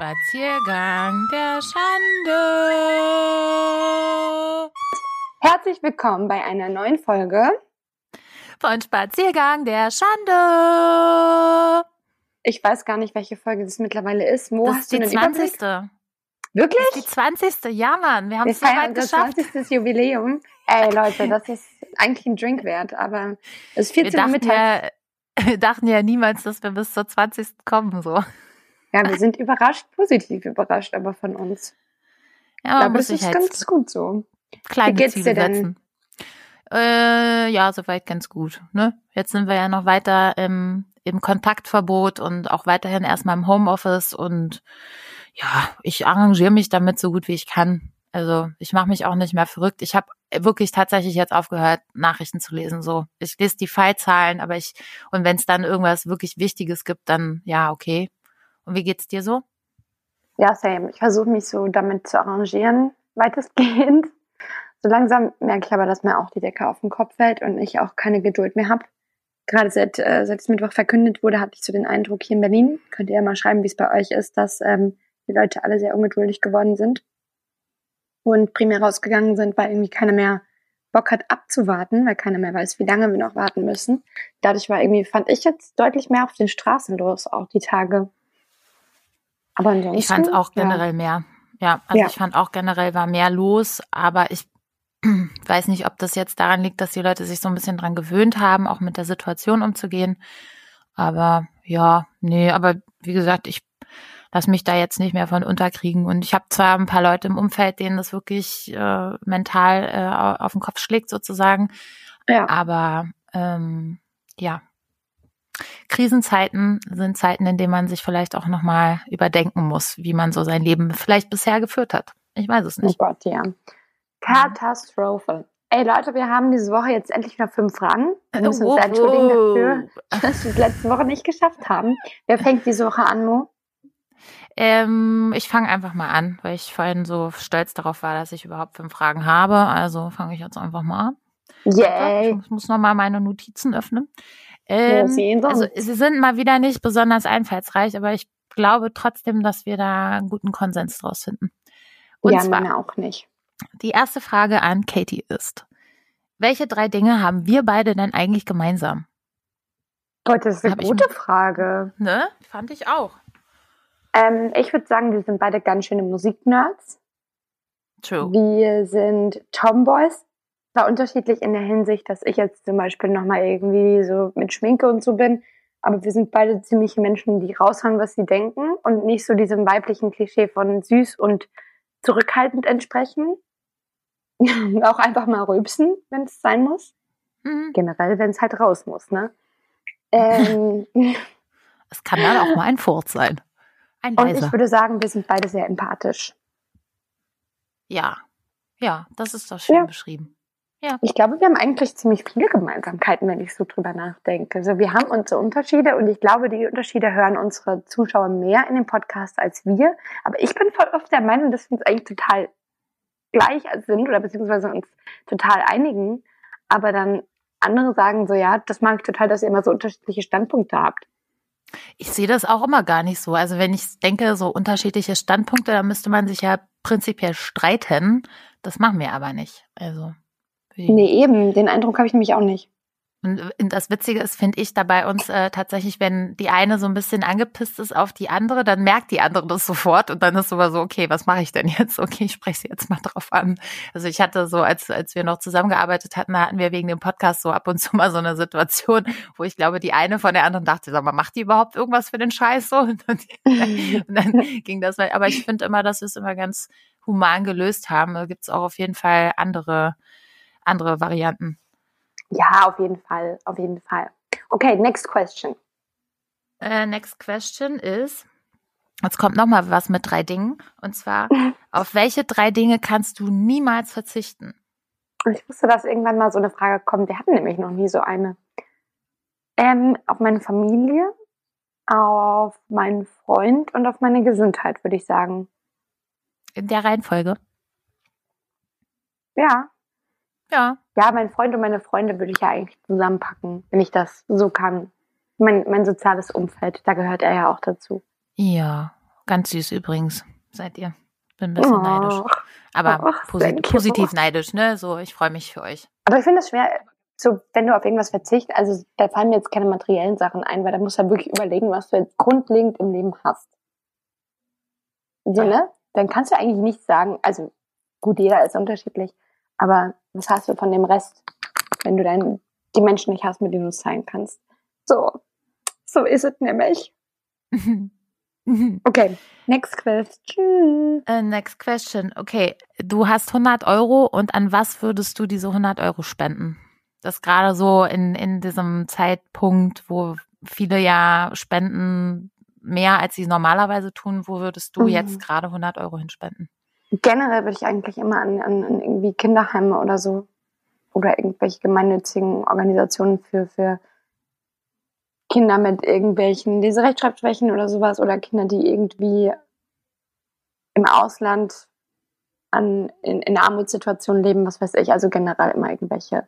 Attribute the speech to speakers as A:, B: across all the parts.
A: Spaziergang der Schande.
B: Herzlich willkommen bei einer neuen Folge
A: von Spaziergang der Schande.
B: Ich weiß gar nicht, welche Folge das mittlerweile ist.
A: Mo, das ist die 20.
B: Wirklich?
A: Das ist die 20. Ja, Mann, wir haben es so weit
B: das
A: geschafft.
B: 20. Jubiläum. Ey, Leute, das ist eigentlich ein Drink wert, aber es ist 14
A: wir
B: Uhr Mittag.
A: Ja, wir dachten ja niemals, dass wir bis zur 20. kommen, so.
B: Ja, wir sind überrascht, positiv überrascht, aber von uns.
A: Ja,
B: aber
A: muss
B: das ist
A: halt
B: ganz gut so.
A: Kleine
B: Wie geht's
A: Ziele
B: dir denn?
A: setzen. Äh, ja, soweit ganz gut. Ne? Jetzt sind wir ja noch weiter im, im Kontaktverbot und auch weiterhin erstmal im Homeoffice und ja, ich arrangiere mich damit so gut wie ich kann. Also ich mache mich auch nicht mehr verrückt. Ich habe wirklich tatsächlich jetzt aufgehört, Nachrichten zu lesen. So, ich lese die Fallzahlen, aber ich und wenn es dann irgendwas wirklich Wichtiges gibt, dann ja okay. Und wie geht's dir so?
B: Ja, same. Ich versuche mich so damit zu arrangieren, weitestgehend. So langsam merke ich aber, dass mir auch die Decke auf den Kopf fällt und ich auch keine Geduld mehr habe. Gerade seit, äh, seit es Mittwoch verkündet wurde, hatte ich so den Eindruck hier in Berlin, könnt ihr ja mal schreiben, wie es bei euch ist, dass ähm, die Leute alle sehr ungeduldig geworden sind und primär rausgegangen sind, weil irgendwie keiner mehr Bock hat abzuwarten, weil keiner mehr weiß, wie lange wir noch warten müssen. Dadurch war irgendwie, fand ich jetzt deutlich mehr auf den Straßen los, auch die Tage. Aber ansonsten.
A: Ich fand es auch
B: ja.
A: generell mehr. Ja, also
B: Ja.
A: ich fand auch generell war mehr los, aber ich weiß nicht, ob das jetzt daran liegt, dass die Leute sich so ein bisschen dran gewöhnt haben, auch mit der Situation umzugehen. Aber ja, nee, aber wie gesagt, ich lass mich da jetzt nicht mehr von unterkriegen. Und ich habe zwar ein paar Leute im Umfeld, denen das wirklich äh, mental äh, auf den Kopf schlägt sozusagen,
B: Ja.
A: aber ähm, ja, Krisenzeiten sind Zeiten, in denen man sich vielleicht auch nochmal überdenken muss, wie man so sein Leben vielleicht bisher geführt hat. Ich weiß es
B: Oh
A: nicht.
B: Gott, ja. Katastrophe. Ey Leute, wir haben diese Woche jetzt endlich wieder fünf Fragen. Wir müssen uns sehr entschuldigen dafür, dass wir es letzte Woche nicht geschafft haben. Wer fängt diese Woche an, Mo?
A: Ähm, ich fange einfach mal an, weil ich vorhin so stolz darauf war, dass ich überhaupt fünf Fragen habe. Also fange ich jetzt einfach mal an.
B: Yay.
A: Ich muss noch mal meine Notizen öffnen. Ähm,
B: sehen
A: also sie sind mal wieder nicht besonders einfallsreich, aber ich glaube trotzdem, dass wir da einen guten Konsens draus finden. Und
B: ja,
A: zwar,
B: meine auch nicht.
A: die erste Frage an Katie ist, welche drei Dinge haben wir beide denn eigentlich gemeinsam?
B: Gott, das ist eine
A: Hab ich
B: gute
A: mir-
B: Frage.
A: Ne? Fand ich auch.
B: Ähm, ich würde sagen, wir sind beide ganz schöne Musiknerds.
A: True.
B: Wir sind Tomboys. War unterschiedlich in der Hinsicht, dass ich jetzt zum Beispiel nochmal irgendwie so mit Schminke und so bin. Aber wir sind beide ziemliche Menschen, die raushauen, was sie denken und nicht so diesem weiblichen Klischee von süß und zurückhaltend entsprechen. auch einfach mal rülpsen, wenn es sein muss.
A: Mhm.
B: Generell, wenn es halt raus muss, ne? Ähm,
A: Es kann dann auch mal ein Furz sein. Ein
B: und ich würde sagen, wir sind beide sehr empathisch.
A: Ja. Ja, das ist doch schön
B: Ja.
A: beschrieben.
B: Ich glaube, wir haben eigentlich ziemlich viele Gemeinsamkeiten, wenn ich so drüber nachdenke. Also wir haben unsere Unterschiede und ich glaube, die Unterschiede hören unsere Zuschauer mehr in dem Podcast als wir. Aber ich bin voll oft der Meinung, dass wir uns eigentlich total gleich sind oder beziehungsweise uns total einigen. Aber dann andere sagen so, ja, das mag ich total, dass ihr immer so unterschiedliche Standpunkte habt.
A: Ich sehe das auch immer gar nicht so. Also wenn ich denke, so unterschiedliche Standpunkte, da müsste man sich ja prinzipiell streiten. Das machen wir aber nicht. Also.
B: Nee, eben, den Eindruck habe ich nämlich auch nicht.
A: Und und das Witzige ist, finde ich, dabei uns äh, tatsächlich, wenn die eine so ein bisschen angepisst ist auf die andere, dann merkt die andere das sofort und dann ist sogar so, okay, was mache ich denn jetzt? Okay, ich spreche sie jetzt mal drauf an. Also ich hatte so, als, als wir noch zusammengearbeitet hatten, da hatten wir wegen dem Podcast so ab und zu mal so eine Situation, wo ich glaube, die eine von der anderen dachte, sag mal, macht die überhaupt irgendwas für den Scheiß so? Und dann, und dann ging das. Aber ich finde immer, dass wir es immer ganz human gelöst haben. Da gibt es auch auf jeden Fall andere, andere Varianten.
B: Ja, auf jeden Fall, auf jeden Fall. Okay, next question.
A: Äh, next question is, jetzt kommt noch mal was mit drei Dingen. Und zwar, auf welche drei Dinge kannst du niemals verzichten?
B: Und ich wusste, dass irgendwann mal so eine Frage kommt. Wir hatten nämlich noch nie so eine. Ähm, auf meine Familie, auf meinen Freund und auf meine Gesundheit, würde ich sagen.
A: In der Reihenfolge.
B: Ja.
A: Ja.
B: Ja, mein Freund und meine Freunde würde ich ja eigentlich zusammenpacken, wenn ich das so kann. Mein, mein soziales Umfeld, da gehört er ja auch dazu.
A: Ja. Ganz süß übrigens, seid ihr. Bin ein bisschen oh. neidisch. Aber oh, posit positiv neidisch, ne? So, ich freue mich für euch.
C: Aber ich finde es schwer, so, wenn du auf irgendwas verzichtest, also da fallen mir jetzt keine materiellen Sachen ein, weil da musst du ja wirklich überlegen, was du jetzt grundlegend im Leben hast. So, ne? Dann kannst du eigentlich nicht sagen, also gut, jeder ist unterschiedlich, aber was hast du von dem Rest, wenn du dann die Menschen nicht hast, mit denen du es sein kannst? So, so ist es nämlich. okay, next question.
A: Uh, next question. Okay, du hast 100 Euro und an was würdest du diese 100 Euro spenden? Das gerade so in, in diesem Zeitpunkt, wo viele ja spenden mehr, als sie normalerweise tun, wo würdest du mhm. jetzt gerade 100 Euro hinspenden?
C: Generell würde ich eigentlich immer an, an, an irgendwie Kinderheime oder so oder irgendwelche gemeinnützigen Organisationen für, für Kinder mit irgendwelchen Leserechtschreibschwächen oder sowas oder Kinder, die irgendwie im Ausland an, in, in Armutssituationen leben, was weiß ich, also generell immer irgendwelche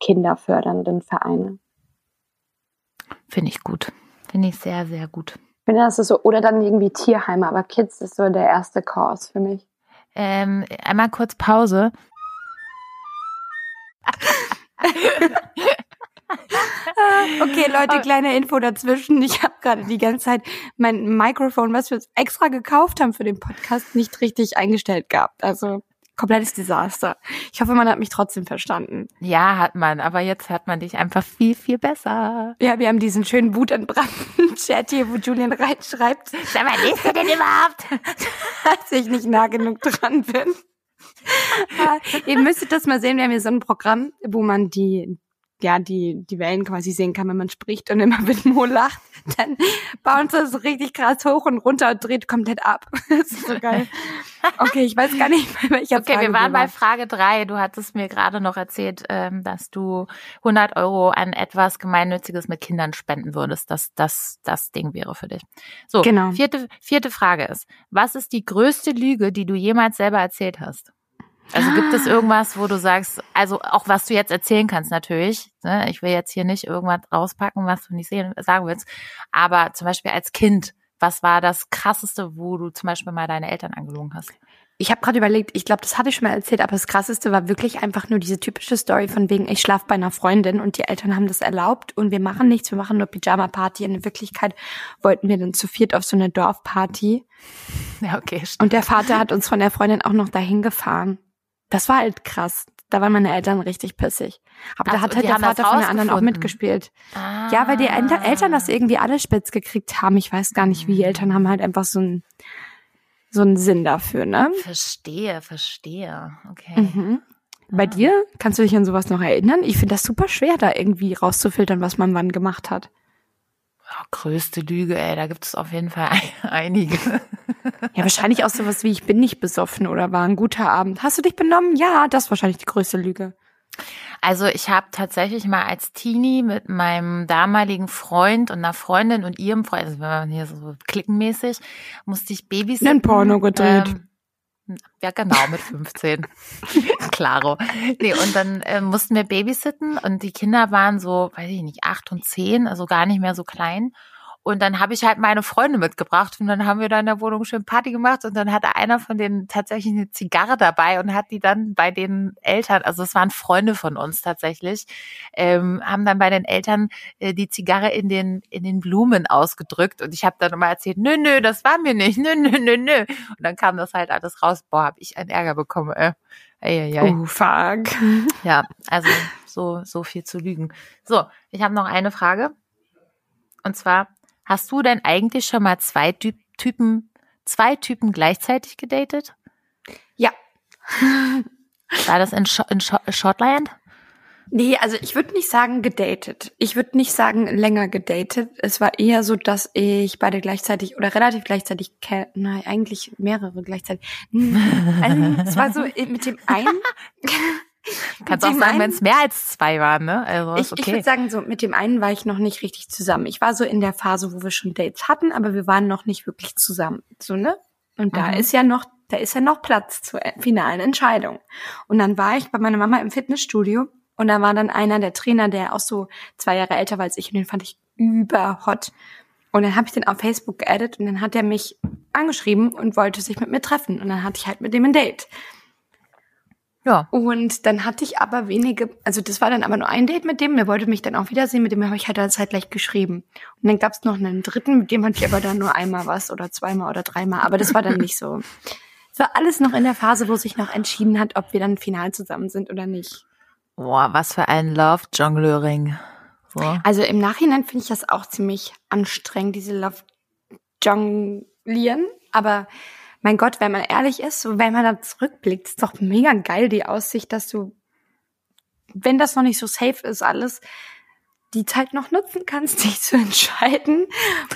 C: kinderfördernden Vereine.
A: Finde ich gut. Finde ich sehr, sehr gut.
C: Ich finde, das ist so, oder dann irgendwie Tierheime, aber Kids ist so der erste Kurs für mich.
A: Ähm, einmal kurz Pause.
B: okay, Leute, kleine Info dazwischen. Ich habe gerade die ganze Zeit mein Mikrofon, was wir extra gekauft haben für den Podcast, nicht richtig eingestellt gehabt. Also komplettes Desaster. Ich hoffe, man hat mich trotzdem verstanden.
A: Ja, hat man, aber jetzt hört man dich einfach viel, viel besser.
B: Ja, wir haben diesen schönen wutentbrannten Chat hier, wo Julian reinschreibt.
A: Sag mal, liest du denn überhaupt?
B: Als ich nicht nah genug dran bin. ihr müsstet das mal sehen, wir haben hier so ein Programm, wo man die ja, die, die Wellen quasi sehen kann, wenn man spricht und immer wenn Mo lacht, dann bauen sie so richtig krass hoch und runter und dreht komplett ab. Das ist so geil. Okay, ich weiß gar nicht,
A: bei welcher okay, Frage wir waren bei Frage drei. Du hattest mir gerade noch erzählt, ähm, dass du 100 Euro an etwas Gemeinnütziges mit Kindern spenden würdest, dass das das Ding wäre für dich. So, genau. vierte, vierte Frage ist, was ist die größte Lüge, die du jemals selber erzählt hast? Also gibt es irgendwas, wo du sagst, also auch was du jetzt erzählen kannst natürlich. Ne? Ich will jetzt hier nicht irgendwas rauspacken, was du nicht sehen, sagen willst. Aber zum Beispiel als Kind, was war das Krasseste, wo du zum Beispiel mal deine Eltern angelogen hast?
B: Ich habe gerade überlegt, ich glaube, das hatte ich schon mal erzählt, aber das Krasseste war wirklich einfach nur diese typische Story von wegen, ich schlaf bei einer Freundin und die Eltern haben das erlaubt und wir machen nichts, wir machen nur Pyjama-Party. In Wirklichkeit wollten wir dann zu viert auf so eine Dorfparty.
A: Ja, okay. Stimmt.
B: Und der Vater hat uns von der Freundin auch noch dahin gefahren. Das war halt krass. Da waren meine Eltern richtig pissig. Aber also, da hat halt der Vater von der anderen auch mitgespielt. Ah. Ja, weil die Eltern das irgendwie alle spitz gekriegt haben. Ich weiß gar nicht, wie. Die Eltern haben halt einfach so einen so einen Sinn dafür, ne?
A: Verstehe, verstehe. Okay.
B: Mhm. Bei ah. dir? Kannst du dich an sowas noch erinnern? Ich finde das super schwer, da irgendwie rauszufiltern, was man wann gemacht hat.
A: Oh, größte Lüge, ey, da gibt es auf jeden Fall einige.
B: Ja, wahrscheinlich auch sowas wie, ich bin nicht besoffen oder war ein guter Abend. Hast du dich benommen? Ja, das ist wahrscheinlich die größte Lüge.
A: Also ich habe tatsächlich mal als Teenie mit meinem damaligen Freund und einer Freundin und ihrem Freund, also wenn man hier so klickenmäßig, musste ich Babys.
B: Ein Porno gedreht. Ähm,
A: ja, genau, mit 15. Klaro. Nee, und dann äh, mussten wir babysitten und die Kinder waren so, weiß ich nicht, acht und zehn, also gar nicht mehr so klein. Und dann habe ich halt meine Freunde mitgebracht und dann haben wir da in der Wohnung schön Party gemacht und dann hatte einer von denen tatsächlich eine Zigarre dabei und hat die dann bei den Eltern, also es waren Freunde von uns tatsächlich, ähm, haben dann bei den Eltern äh, die Zigarre in den in den Blumen ausgedrückt und ich habe dann immer erzählt, nö, nö, das war mir nicht, nö, nö, nö, nö. Und dann kam das halt alles raus. Boah, hab ich einen Ärger bekommen. Äh.
B: Ey, ey, ey. Oh, fuck.
A: Ja, also so so viel zu lügen. So, ich habe noch eine Frage. Und zwar, Hast du denn eigentlich schon mal zwei Typen, zwei Typen gleichzeitig gedatet?
B: Ja.
A: War das in, Sch in Sch Shortland?
B: Nee, also ich würde nicht sagen gedatet. Ich würde nicht sagen länger gedatet. Es war eher so, dass ich beide gleichzeitig oder relativ gleichzeitig, nein, eigentlich mehrere gleichzeitig. Also, es war so mit dem einen,
A: Kannst auch sagen, wenn es mehr als zwei waren, ne?
B: Also ich, okay. ich würde sagen, so mit dem einen war ich noch nicht richtig zusammen. Ich war so in der Phase, wo wir schon Dates hatten, aber wir waren noch nicht wirklich zusammen. So, ne? Und da mhm. ist ja noch, da ist ja noch Platz zur finalen Entscheidung. Und dann war ich bei meiner Mama im Fitnessstudio und da war dann einer der Trainer, der auch so zwei Jahre älter war als ich und den fand ich überhot. Und dann habe ich den auf Facebook geaddet und dann hat er mich angeschrieben und wollte sich mit mir treffen. Und dann hatte ich halt mit dem ein Date.
A: Ja.
B: Und dann hatte ich aber wenige, also das war dann aber nur ein Date mit dem, der wollte mich dann auch wiedersehen, mit dem habe ich halt dann zeitgleich geschrieben. Und dann gab es noch einen dritten, mit dem hatte ich aber dann nur einmal was oder zweimal oder dreimal, aber das war dann nicht so. Es war alles noch in der Phase, wo sich noch entschieden hat, ob wir dann final zusammen sind oder nicht.
A: Boah, was für ein Love-Jongleuring. So.
B: Also im Nachhinein finde ich das auch ziemlich anstrengend, diese Love-Jonglieren, aber mein Gott, wenn man ehrlich ist, wenn man da zurückblickt, ist doch mega geil die Aussicht, dass du, wenn das noch nicht so safe ist alles, die Zeit noch nutzen kannst, dich zu entscheiden.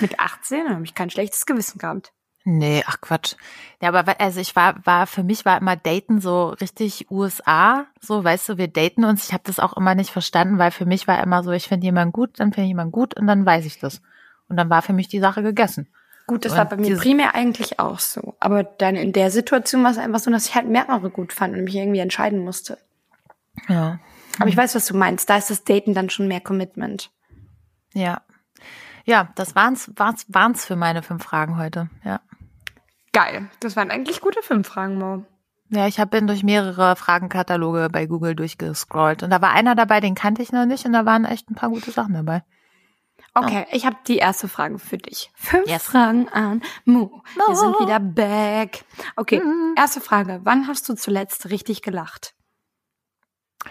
B: Mit 18 habe ich kein schlechtes Gewissen gehabt.
A: Nee, ach Quatsch. Ja, aber also ich war, war, für mich war immer Daten so richtig USA, so, weißt du, wir daten uns. Ich habe das auch immer nicht verstanden, weil für mich war immer so, ich finde jemanden gut, dann finde ich jemanden gut und dann weiß ich das. Und dann war für mich die Sache gegessen.
B: Gut, das war bei mir primär eigentlich auch so. Aber dann in der Situation war es einfach so, dass ich halt mehrere gut fand und mich irgendwie entscheiden musste.
A: Ja.
B: Aber ich weiß, was du meinst. Da ist das Daten dann schon mehr Commitment.
A: Ja. Ja, das waren's, waren's, waren's für meine fünf Fragen heute. Ja.
B: Geil. Das waren eigentlich gute fünf Fragen, Mo.
A: Ja, ich habe bin durch mehrere Fragenkataloge bei Google durchgescrollt und da war einer dabei, den kannte ich noch nicht und da waren echt ein paar gute Sachen dabei.
B: Okay, oh. ich habe die erste Frage für dich. Fünf yes. Fragen an. Mo. Wir sind wieder back. Okay, mhm. erste Frage. Wann hast du zuletzt richtig gelacht?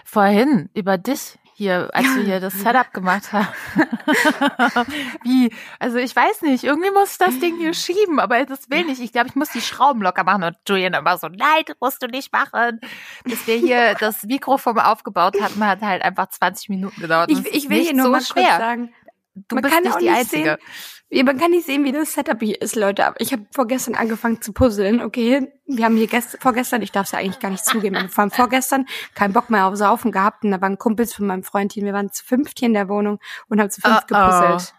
A: Vorhin, über dich hier, als du hier das Setup gemacht hast. Wie? Also ich weiß nicht, irgendwie muss das Ding hier schieben, aber das will nicht. Ich glaube, ich muss die Schrauben locker machen und Julian immer so, nein, das musst du nicht machen. Bis wir hier das Mikrofon aufgebaut hatten, hat halt einfach 20 Minuten gedauert.
B: Ich, ich will hier nur so mal schwer. kurz sagen,
A: Du man bist kann nicht die Einzige.
B: Sehen, man kann nicht sehen, wie das Setup hier ist, Leute. Aber ich habe vorgestern angefangen zu puzzeln. Okay, wir haben hier gest vorgestern, ich darf es ja eigentlich gar nicht zugeben, aber vor allem vorgestern keinen Bock mehr auf Saufen gehabt. Und da waren Kumpels von meinem Freund hier. Wir waren zu fünft hier in der Wohnung und haben zu fünft oh, gepuzzelt.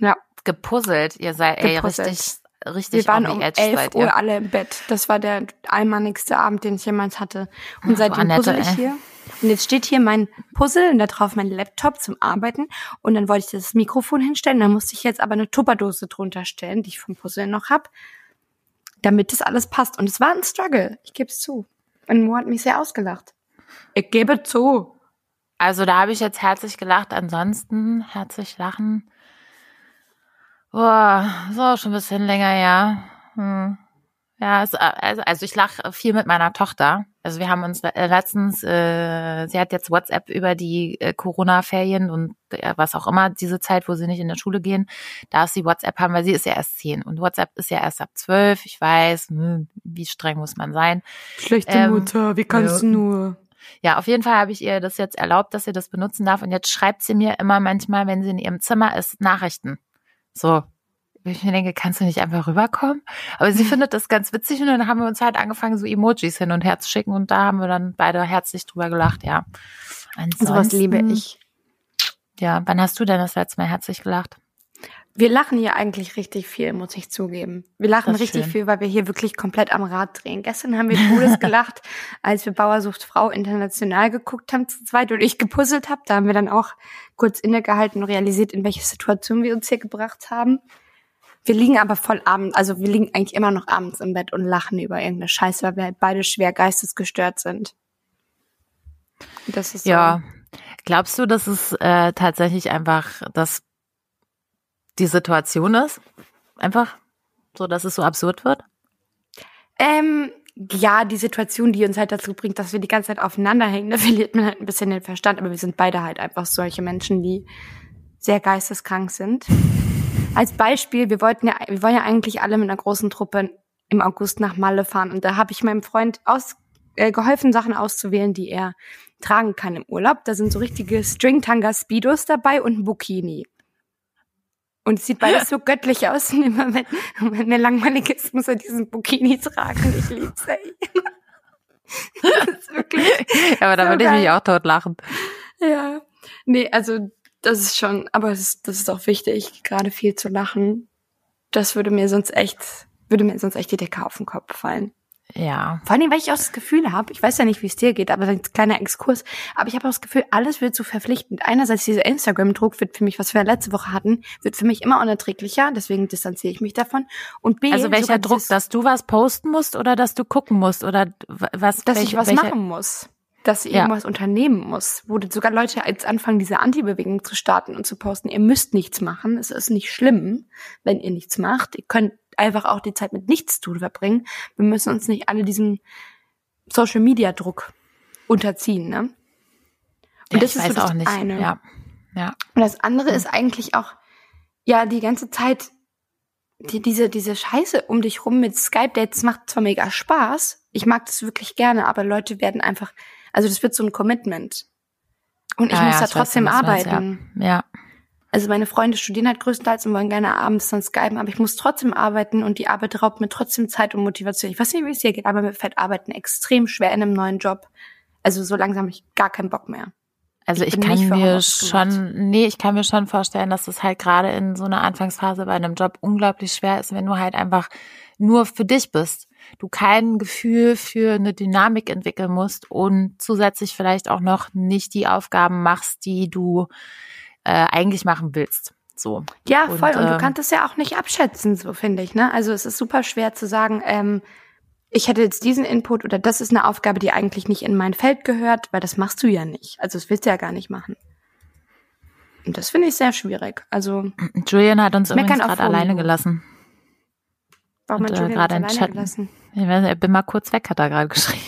A: Oh. Ja. Gepuzzelt. Ihr seid ey, richtig richtig
B: Wir waren um elf Uhr alle im Bett. Das war der einmaligste Abend, den ich jemals hatte. Und Ach, seitdem puzzle ich hier. Und jetzt steht hier mein Puzzle und da drauf mein Laptop zum Arbeiten. Und dann wollte ich das Mikrofon hinstellen. Dann musste ich jetzt aber eine Tupperdose drunter stellen, die ich vom Puzzle noch hab, damit das alles passt. Und es war ein Struggle. Ich gebe es zu. Und Mo hat mich sehr ausgelacht. Ich gebe zu.
A: Also da habe ich jetzt herzlich gelacht. Ansonsten herzlich lachen. Boah, so schon ein bisschen länger, ja. Hm. Ja, also, also ich lache viel mit meiner Tochter. Also wir haben uns äh, letztens, äh, sie hat jetzt WhatsApp über die äh, Corona-Ferien und äh, was auch immer, diese Zeit, wo sie nicht in der Schule gehen, darf sie WhatsApp haben, weil sie ist ja erst zehn und WhatsApp ist ja erst ab zwölf. Ich weiß, hm, wie streng muss man sein.
B: Schlechte ähm, Mutter, wie kannst ja. du nur?
A: Ja, auf jeden Fall habe ich ihr das jetzt erlaubt, dass sie das benutzen darf und jetzt schreibt sie mir immer manchmal, wenn sie in ihrem Zimmer ist, Nachrichten. So, ich mir denke, kannst du nicht einfach rüberkommen? Aber sie findet das ganz witzig und dann haben wir uns halt angefangen, so Emojis hin und her zu schicken und da haben wir dann beide herzlich drüber gelacht, ja.
B: Ansonsten, Sowas liebe ich.
A: Ja, wann hast du denn das letzte Mal herzlich gelacht?
B: Wir lachen hier eigentlich richtig viel, muss ich zugeben. Wir lachen richtig schön. viel, weil wir hier wirklich komplett am Rad drehen. Gestern haben wir Todes gelacht, als wir Bauersucht Frau international geguckt haben zu zweit und ich gepuzzelt habe. Da haben wir dann auch kurz innegehalten und realisiert, in welche Situation wir uns hier gebracht haben. Wir liegen aber voll abends, also wir liegen eigentlich immer noch abends im Bett und lachen über irgendeine Scheiße, weil wir halt beide schwer geistesgestört sind.
A: Das ist so. Ja. Glaubst du, dass es äh, tatsächlich einfach, dass die Situation ist? Einfach so, dass es so absurd wird?
B: Ähm, ja, die Situation, die uns halt dazu bringt, dass wir die ganze Zeit aufeinander hängen, da verliert man halt ein bisschen den Verstand. Aber wir sind beide halt einfach solche Menschen, die sehr geisteskrank sind. Als Beispiel, wir wollten ja, wir wollen ja eigentlich alle mit einer großen Truppe im August nach Malle fahren und da habe ich meinem Freund aus, äh, geholfen, Sachen auszuwählen, die er tragen kann im Urlaub. Da sind so richtige Stringtanga Speedos dabei und ein Bikini. Und es sieht beides so göttlich aus. Und immer wenn, wenn er langweilig ist, muss er diesen Bikini tragen. Ich lieb's, ey.
A: das ist wirklich. Ja, aber da so würde ich mich auch tot lachen.
B: Ja. Nee, also das ist schon, aber das ist, das ist auch wichtig, gerade viel zu lachen. Das würde mir sonst echt, würde mir sonst echt die Decke auf den Kopf fallen.
A: Ja.
B: Vor allem, weil ich auch das Gefühl habe, ich weiß ja nicht, wie es dir geht, aber ein kleiner Exkurs, aber ich habe auch das Gefühl, alles wird so verpflichtend. Einerseits dieser Instagram-Druck wird für mich, was wir letzte Woche hatten, wird für mich immer unerträglicher, deswegen distanziere ich mich davon. Und B,
A: Also welcher Druck, dass du was posten musst oder dass du gucken musst oder was?
B: dass
A: welche-
B: ich was
A: welche-
B: machen muss. Dass ich
A: Ja.
B: irgendwas unternehmen muss. Wo sogar Leute jetzt anfangen, diese Anti-Bewegung zu starten und zu posten, ihr müsst nichts machen. Es ist nicht schlimm, wenn ihr nichts macht. Ihr könnt einfach auch die Zeit mit nichts tun verbringen. Wir müssen uns nicht alle diesem Social-Media-Druck unterziehen, ne? Und
A: Ja,
B: das ist so das
A: auch nicht.
B: eine.
A: Ja. Ja.
B: Und das andere ist eigentlich auch, ja, die ganze Zeit, die, diese, diese Scheiße um dich rum mit Skype-Dates macht zwar mega Spaß, ich mag das wirklich gerne, aber Leute werden einfach, also das wird so ein Commitment. Und ich
A: Ja,
B: muss
A: ja,
B: da trotzdem
A: was
B: arbeiten.
A: Ja. ja.
B: Also meine Freunde studieren halt größtenteils und wollen gerne abends dann skypen, aber ich muss trotzdem arbeiten und die Arbeit raubt mir trotzdem Zeit und Motivation. Ich weiß nicht, wie es dir geht, aber mir fällt Arbeiten extrem schwer in einem neuen Job. Also so langsam habe ich gar keinen Bock mehr.
A: Also
B: Ich
A: ich, kann mir schon, nee, ich kann mir schon vorstellen, dass es halt gerade in so einer Anfangsphase bei einem Job unglaublich schwer ist, wenn du halt einfach nur für dich bist. Du kein Gefühl für eine Dynamik entwickeln musst und zusätzlich vielleicht auch noch nicht die Aufgaben machst, die du äh, eigentlich machen willst. So.
B: Ja,
A: Und,
B: voll. Und du
A: ähm,
B: kannst es ja auch nicht abschätzen, so finde ich. Ne? Also es ist super schwer zu sagen, ähm, ich hätte jetzt diesen Input oder das ist eine Aufgabe, die eigentlich nicht in mein Feld gehört, weil das machst du ja nicht. Also das willst du ja gar nicht machen. Und das finde ich sehr schwierig. Also
A: Julian hat uns übrigens gerade alleine gelassen.
B: Warum hat Julian
A: gerade
B: alleine
A: Chat-
B: gelassen?
A: Ich weiß nicht, ich bin mal kurz weg, hat er gerade geschrieben.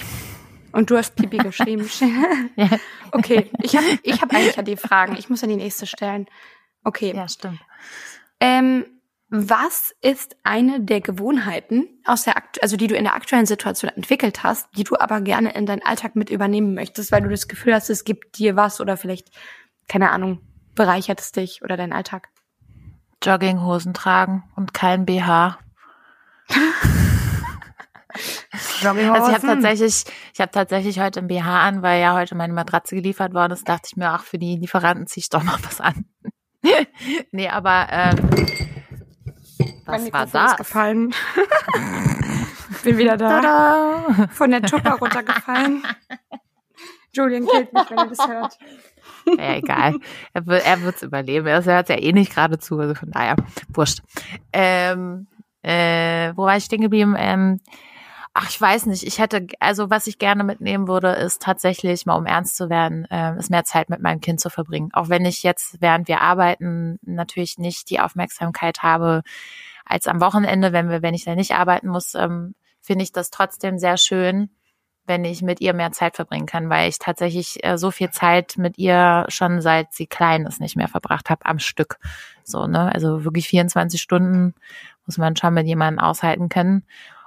B: Und du hast Pipi geschrieben.
A: Ja,
B: okay, ich habe ich hab eigentlich ja die Fragen. Ich muss ja die nächste stellen. Okay.
A: ja stimmt.
B: Ähm, was ist eine der Gewohnheiten aus der also die du in der aktuellen Situation entwickelt hast, die du aber gerne in deinen Alltag mit übernehmen möchtest, weil du das Gefühl hast, es gibt dir was oder vielleicht keine Ahnung bereichert es dich oder deinen Alltag?
A: Jogginghosen tragen und kein BH. Also ich habe tatsächlich, ich habe tatsächlich heute ein BH an, weil ja heute meine Matratze geliefert worden ist. Dachte ich mir, ach für die Lieferanten ziehe ich doch mal was an. nee, aber ähm,
B: mein
A: was war
B: Mikrofon ist
A: das?
B: gefallen. Bin wieder da.
A: Tada!
B: Von der Tupper runtergefallen. Julian killt mich, wenn er das hört.
A: Ja, egal. Er wird wird's überleben. Er hört ja eh nicht gerade zu, also von daher, wurscht. Ähm, äh, wo war ich stehen geblieben? Ähm, ach, ich weiß nicht. Ich hätte, also was ich gerne mitnehmen würde, ist tatsächlich, mal um ernst zu werden, ähm, ist mehr Zeit mit meinem Kind zu verbringen. Auch wenn ich jetzt, während wir arbeiten, natürlich nicht die Aufmerksamkeit habe als am Wochenende, wenn wir, wenn ich da nicht arbeiten muss, ähm, finde ich das trotzdem sehr schön, wenn ich mit ihr mehr Zeit verbringen kann, weil ich tatsächlich äh, so viel Zeit mit ihr schon seit sie klein ist nicht mehr verbracht habe am Stück. So, ne? Also wirklich 24 Stunden muss man schon mit jemandem aushalten können.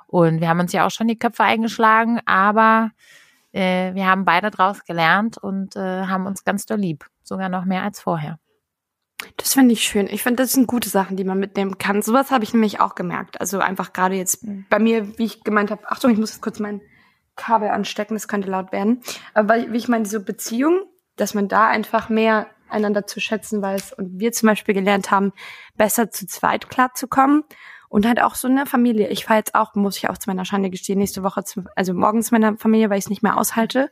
A: Und wir haben uns ja auch schon die Köpfe eingeschlagen, aber äh, wir haben beide draus gelernt und äh, haben uns ganz doll lieb. Sogar noch mehr als vorher.
B: Das finde ich schön. Ich finde, das sind gute Sachen, die man mitnehmen kann. Sowas habe ich nämlich auch gemerkt. Also einfach gerade jetzt bei mir, wie ich gemeint habe, Achtung, ich muss jetzt kurz mein Kabel anstecken, das könnte laut werden. Aber wie ich meine, diese Beziehung, dass man da einfach mehr einander zu schätzen weiß und wir zum Beispiel gelernt haben, besser zu zweit klarzukommen und halt auch so eine Familie. Ich fahre jetzt auch, muss ich auch zu meiner Schande gestehen, nächste Woche, zu, also morgens zu meiner Familie, weil ich es nicht mehr aushalte.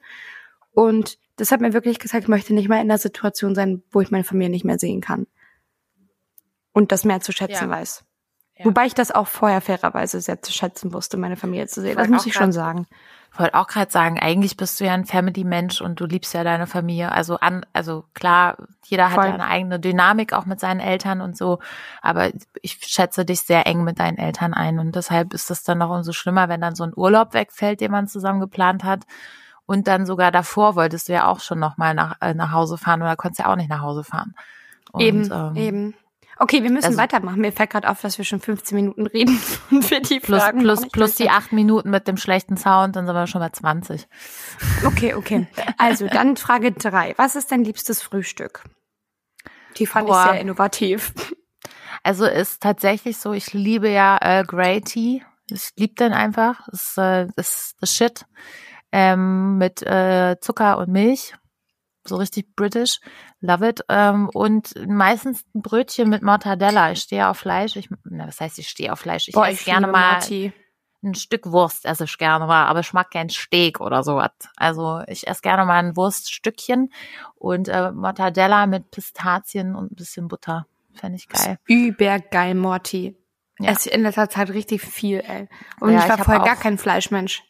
B: Und das hat mir wirklich gesagt, ich möchte nicht mehr in der Situation sein, wo ich meine Familie nicht mehr sehen kann. Und das mehr zu schätzen
A: Ja.
B: weiß.
A: Ja.
B: Wobei ich das auch vorher fairerweise sehr zu schätzen wusste, meine Familie zu sehen. Das muss ich
A: grad-
B: schon sagen.
A: Ich wollte auch gerade sagen, eigentlich bist du ja ein Family-Mensch und du liebst ja deine Familie. Also an, also klar, jeder hat
B: Voll.
A: ja eine eigene Dynamik auch mit seinen Eltern und so. Aber ich schätze dich sehr eng mit deinen Eltern ein und deshalb ist es dann noch umso schlimmer, wenn dann so ein Urlaub wegfällt, den man zusammen geplant hat. Und dann sogar davor wolltest du ja auch schon noch mal nach, äh, nach Hause fahren oder konntest ja auch nicht nach Hause fahren. Und,
B: eben,
A: ähm,
B: eben. Okay, wir müssen
A: also-
B: weitermachen. Mir fällt gerade auf, dass wir schon 15 Minuten reden und wir die
A: Plus,
B: Fragen
A: plus, plus die acht Minuten mit dem schlechten Sound, dann sind wir schon bei 20.
B: haben. Okay, okay. Also dann Frage drei. Was ist dein liebstes Frühstück? Die fand
A: Boah.
B: ich sehr innovativ.
A: Also ist tatsächlich so, ich liebe ja äh, Grey Tea. Ich liebe den einfach. Ist, äh, ist the shit. Ähm, mit äh, Zucker und Milch. So richtig british. Love it. Ähm, und meistens ein Brötchen mit Mortadella. Ich stehe auf Fleisch. Ich, na, was heißt, ich stehe auf Fleisch? Ich
B: Boah,
A: esse
B: ich
A: gerne mal
B: Morty.
A: ein Stück Wurst esse ich gerne mal, aber ich mag kein Steak oder sowas. Also ich esse gerne mal ein Wurststückchen und äh, Mortadella mit Pistazien und ein bisschen Butter. Fände ich geil.
B: Übergeil, Morty.
A: Ja.
B: Esse in letzter Zeit richtig viel, ey. Und
A: Ja,
B: ich war
A: ich
B: vorher gar kein Fleischmensch.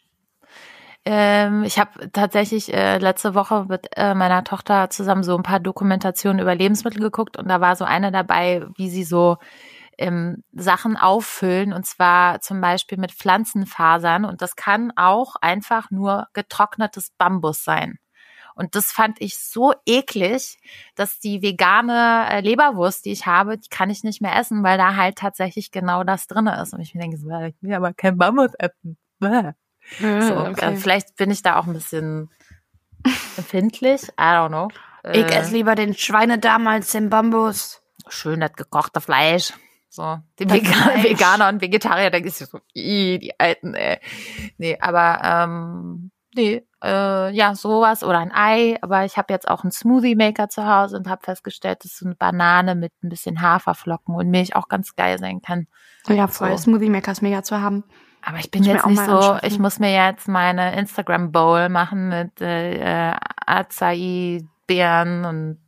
A: Ähm, ich habe tatsächlich äh, letzte Woche mit äh, meiner Tochter zusammen so ein paar Dokumentationen über Lebensmittel geguckt und da war so eine dabei, wie sie so ähm, Sachen auffüllen und zwar zum Beispiel mit Pflanzenfasern und das kann auch einfach nur getrocknetes Bambus sein. Und das fand ich so eklig, dass die vegane äh, Leberwurst, die ich habe, die kann ich nicht mehr essen, weil da halt tatsächlich genau das drinne ist. Und ich mir denke, so, äh, ich will aber kein Bambus essen. So,
B: Mhm,
A: äh, vielleicht bin ich da auch ein bisschen empfindlich. I don't know.
B: Ich
A: Äh,
B: esse lieber den Schweinedarm als den Bambus.
A: schön das gekochte Fleisch. So, die
B: Das
A: Vegan. Veganer und Vegetarier, denke ich so, ih, die Alten, ey. Nee, aber ähm, nee, äh, ja, sowas oder ein Ei. Aber ich habe jetzt auch einen Smoothie Maker zu Hause und habe festgestellt, dass so eine Banane mit ein bisschen Haferflocken und Milch auch ganz geil sein kann.
B: Ja, voll.
A: So.
B: Smoothie Makers mega zu haben.
A: Aber ich bin
B: ich
A: jetzt nicht so, ich muss mir jetzt meine Instagram Bowl machen mit äh, äh, Acai Beeren und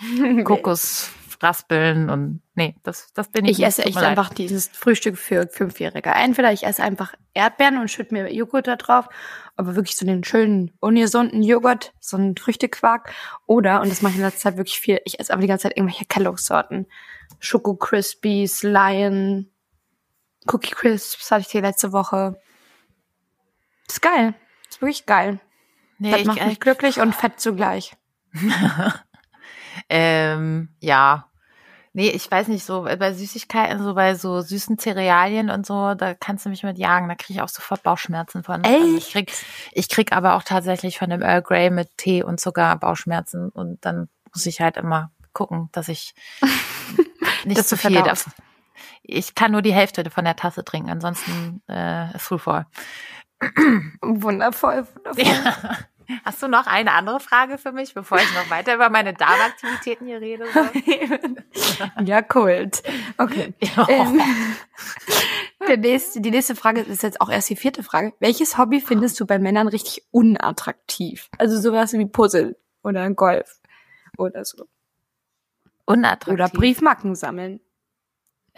A: Kokosraspeln und nee, das das bin ich.
B: Ich esse echt
A: leid.
B: einfach dieses Frühstück für Fünfjährige. Entweder ich esse einfach Erdbeeren und schütte mir Joghurt da drauf, aber wirklich so den schönen, ungesunden Joghurt, so einen Früchtequark. Oder, und das mache ich in letzter Zeit wirklich viel, ich esse aber die ganze Zeit irgendwelche Kellogg-Sorten. Schoko Crispies, Lion, Cookie Crisps hatte ich die letzte Woche. Ist geil. Ist wirklich geil.
A: Nee,
B: das
A: ich,
B: macht mich glücklich und fett zugleich.
A: ähm, ja. Nee, ich weiß nicht, so bei Süßigkeiten, so bei so süßen Cerealien und so, da kannst du mich mit jagen, da kriege ich auch sofort Bauchschmerzen von. Also ich krieg, ich krieg aber auch tatsächlich von dem Earl Grey mit Tee und Zucker Bauchschmerzen und dann muss ich halt immer gucken, dass ich nicht zu
B: du
A: viel davon. Ich kann nur die Hälfte von der Tasse trinken, ansonsten äh, ist full voll.
B: Wundervoll, wundervoll.
A: Ja. Hast du noch eine andere Frage für mich, bevor ich noch weiter über meine Darmaktivitäten hier rede?
B: Ja, Kult. Okay.
A: Ja.
B: Ähm, der nächste, die nächste Frage ist jetzt auch erst die vierte Frage. Welches Hobby findest du bei Männern richtig unattraktiv? Also sowas wie Puzzle oder Golf oder so.
A: Unattraktiv.
B: Oder Briefmarken sammeln.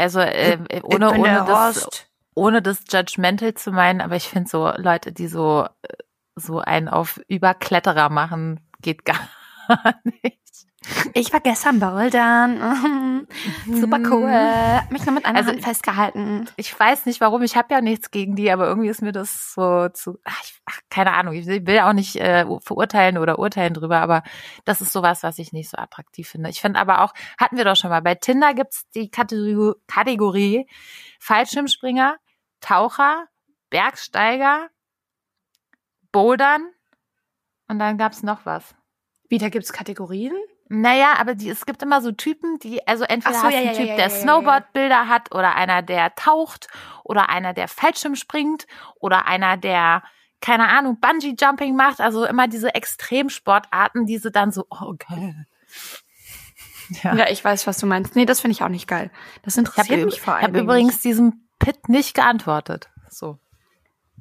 A: Also äh,
B: Ich
A: ohne, ohne, das, ohne das Judgmental zu meinen, aber ich finde so Leute, die so, äh, so einen auf Überkletterer machen, geht gar nicht.
B: Ich war gestern bouldern. Super cool. Hab Mich nur mit einer
A: Also-
B: Hand festgehalten.
A: Ich weiß nicht warum, ich habe ja nichts gegen die, aber irgendwie ist mir das so zu, ach, ich, ach, keine Ahnung, ich will auch nicht äh, verurteilen oder urteilen drüber, aber das ist sowas, was ich nicht so attraktiv finde. Ich finde aber auch, hatten wir doch schon mal, bei Tinder gibt's die Kategorie, Kategorie Fallschirmspringer, Taucher, Bergsteiger, Bouldern und dann gab's noch was.
B: Wieder gibt's Kategorien?
A: Naja, aber die, es gibt immer so Typen, die, also entweder
B: Ach so,
A: hast
B: ja,
A: du einen
B: ja,
A: Typ,
B: ja,
A: der
B: ja, ja, ja.
A: Snowboard-Bilder hat oder einer, der taucht oder einer, der Fallschirm springt oder einer, der, keine Ahnung, Bungee-Jumping macht. Also immer diese Extremsportarten, die sie dann so, oh, geil. Ja.
B: Ja, ich weiß, was du meinst. Nee, das finde ich auch nicht geil. Das
A: Ich
B: interessiert
A: habe
B: mich vor allem.
A: hab übrigens diesem Pit nicht geantwortet. So.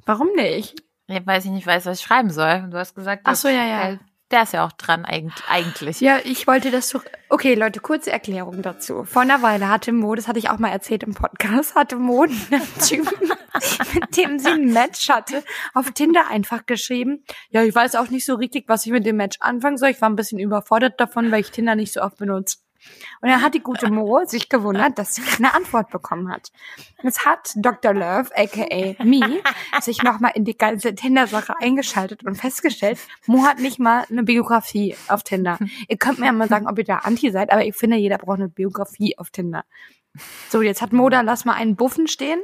B: Warum nicht?
A: Ich weiß ich nicht, weiß, was ich schreiben soll. Du hast gesagt,
B: Ach so, ja, ja.
A: Der, der ist ja auch dran eigentlich.
B: Ja, ich wollte das doch. Okay, Leute, kurze Erklärung dazu. Vor einer Weile hatte Mo, das hatte ich auch mal erzählt im Podcast, hatte Mo einen Typen, mit dem sie ein Match hatte, auf Tinder einfach geschrieben. Ja, ich weiß auch nicht so richtig, was ich mit dem Match anfangen soll. Ich war ein bisschen überfordert davon, weil ich Tinder nicht so oft benutze. Und dann hat die gute Mo sich gewundert, dass sie keine Antwort bekommen hat. Jetzt hat Dr. Love, aka me, sich nochmal in die ganze Tinder-Sache eingeschaltet und festgestellt, Mo hat nicht mal eine Biografie auf Tinder. Ihr könnt mir ja mal sagen, ob ihr da anti seid, aber ich finde, jeder braucht eine Biografie auf Tinder. So, jetzt hat Mo da, lass mal einen Buffen stehen.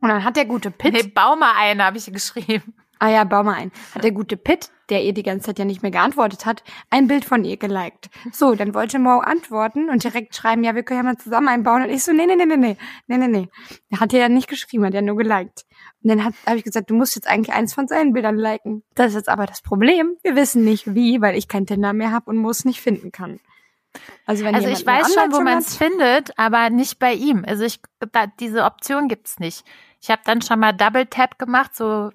B: Und dann hat der gute Pitt,
A: Hey, bau mal eine, habe ich geschrieben.
B: ah ja, bau mal ein, hat der gute Pitt, der ihr die ganze Zeit ja nicht mehr geantwortet hat, ein Bild von ihr geliked. So, dann wollte Mo antworten und direkt schreiben, ja, wir können ja mal zusammen einbauen. Und ich so, nee, nee, nee, nee, nee, nee, nee, nee. Er hat ja nicht geschrieben, hat ja nur geliked. Und dann habe ich gesagt, du musst jetzt eigentlich eins von seinen Bildern liken. Das ist jetzt aber das Problem. Wir wissen nicht wie, weil ich kein Tinder mehr habe und Mo es nicht finden kann. Also, wenn
A: Also ich weiß schon, wo man es findet, aber nicht bei ihm. Also ich da, diese Option gibt's nicht. Ich habe dann schon mal Double Tap gemacht, so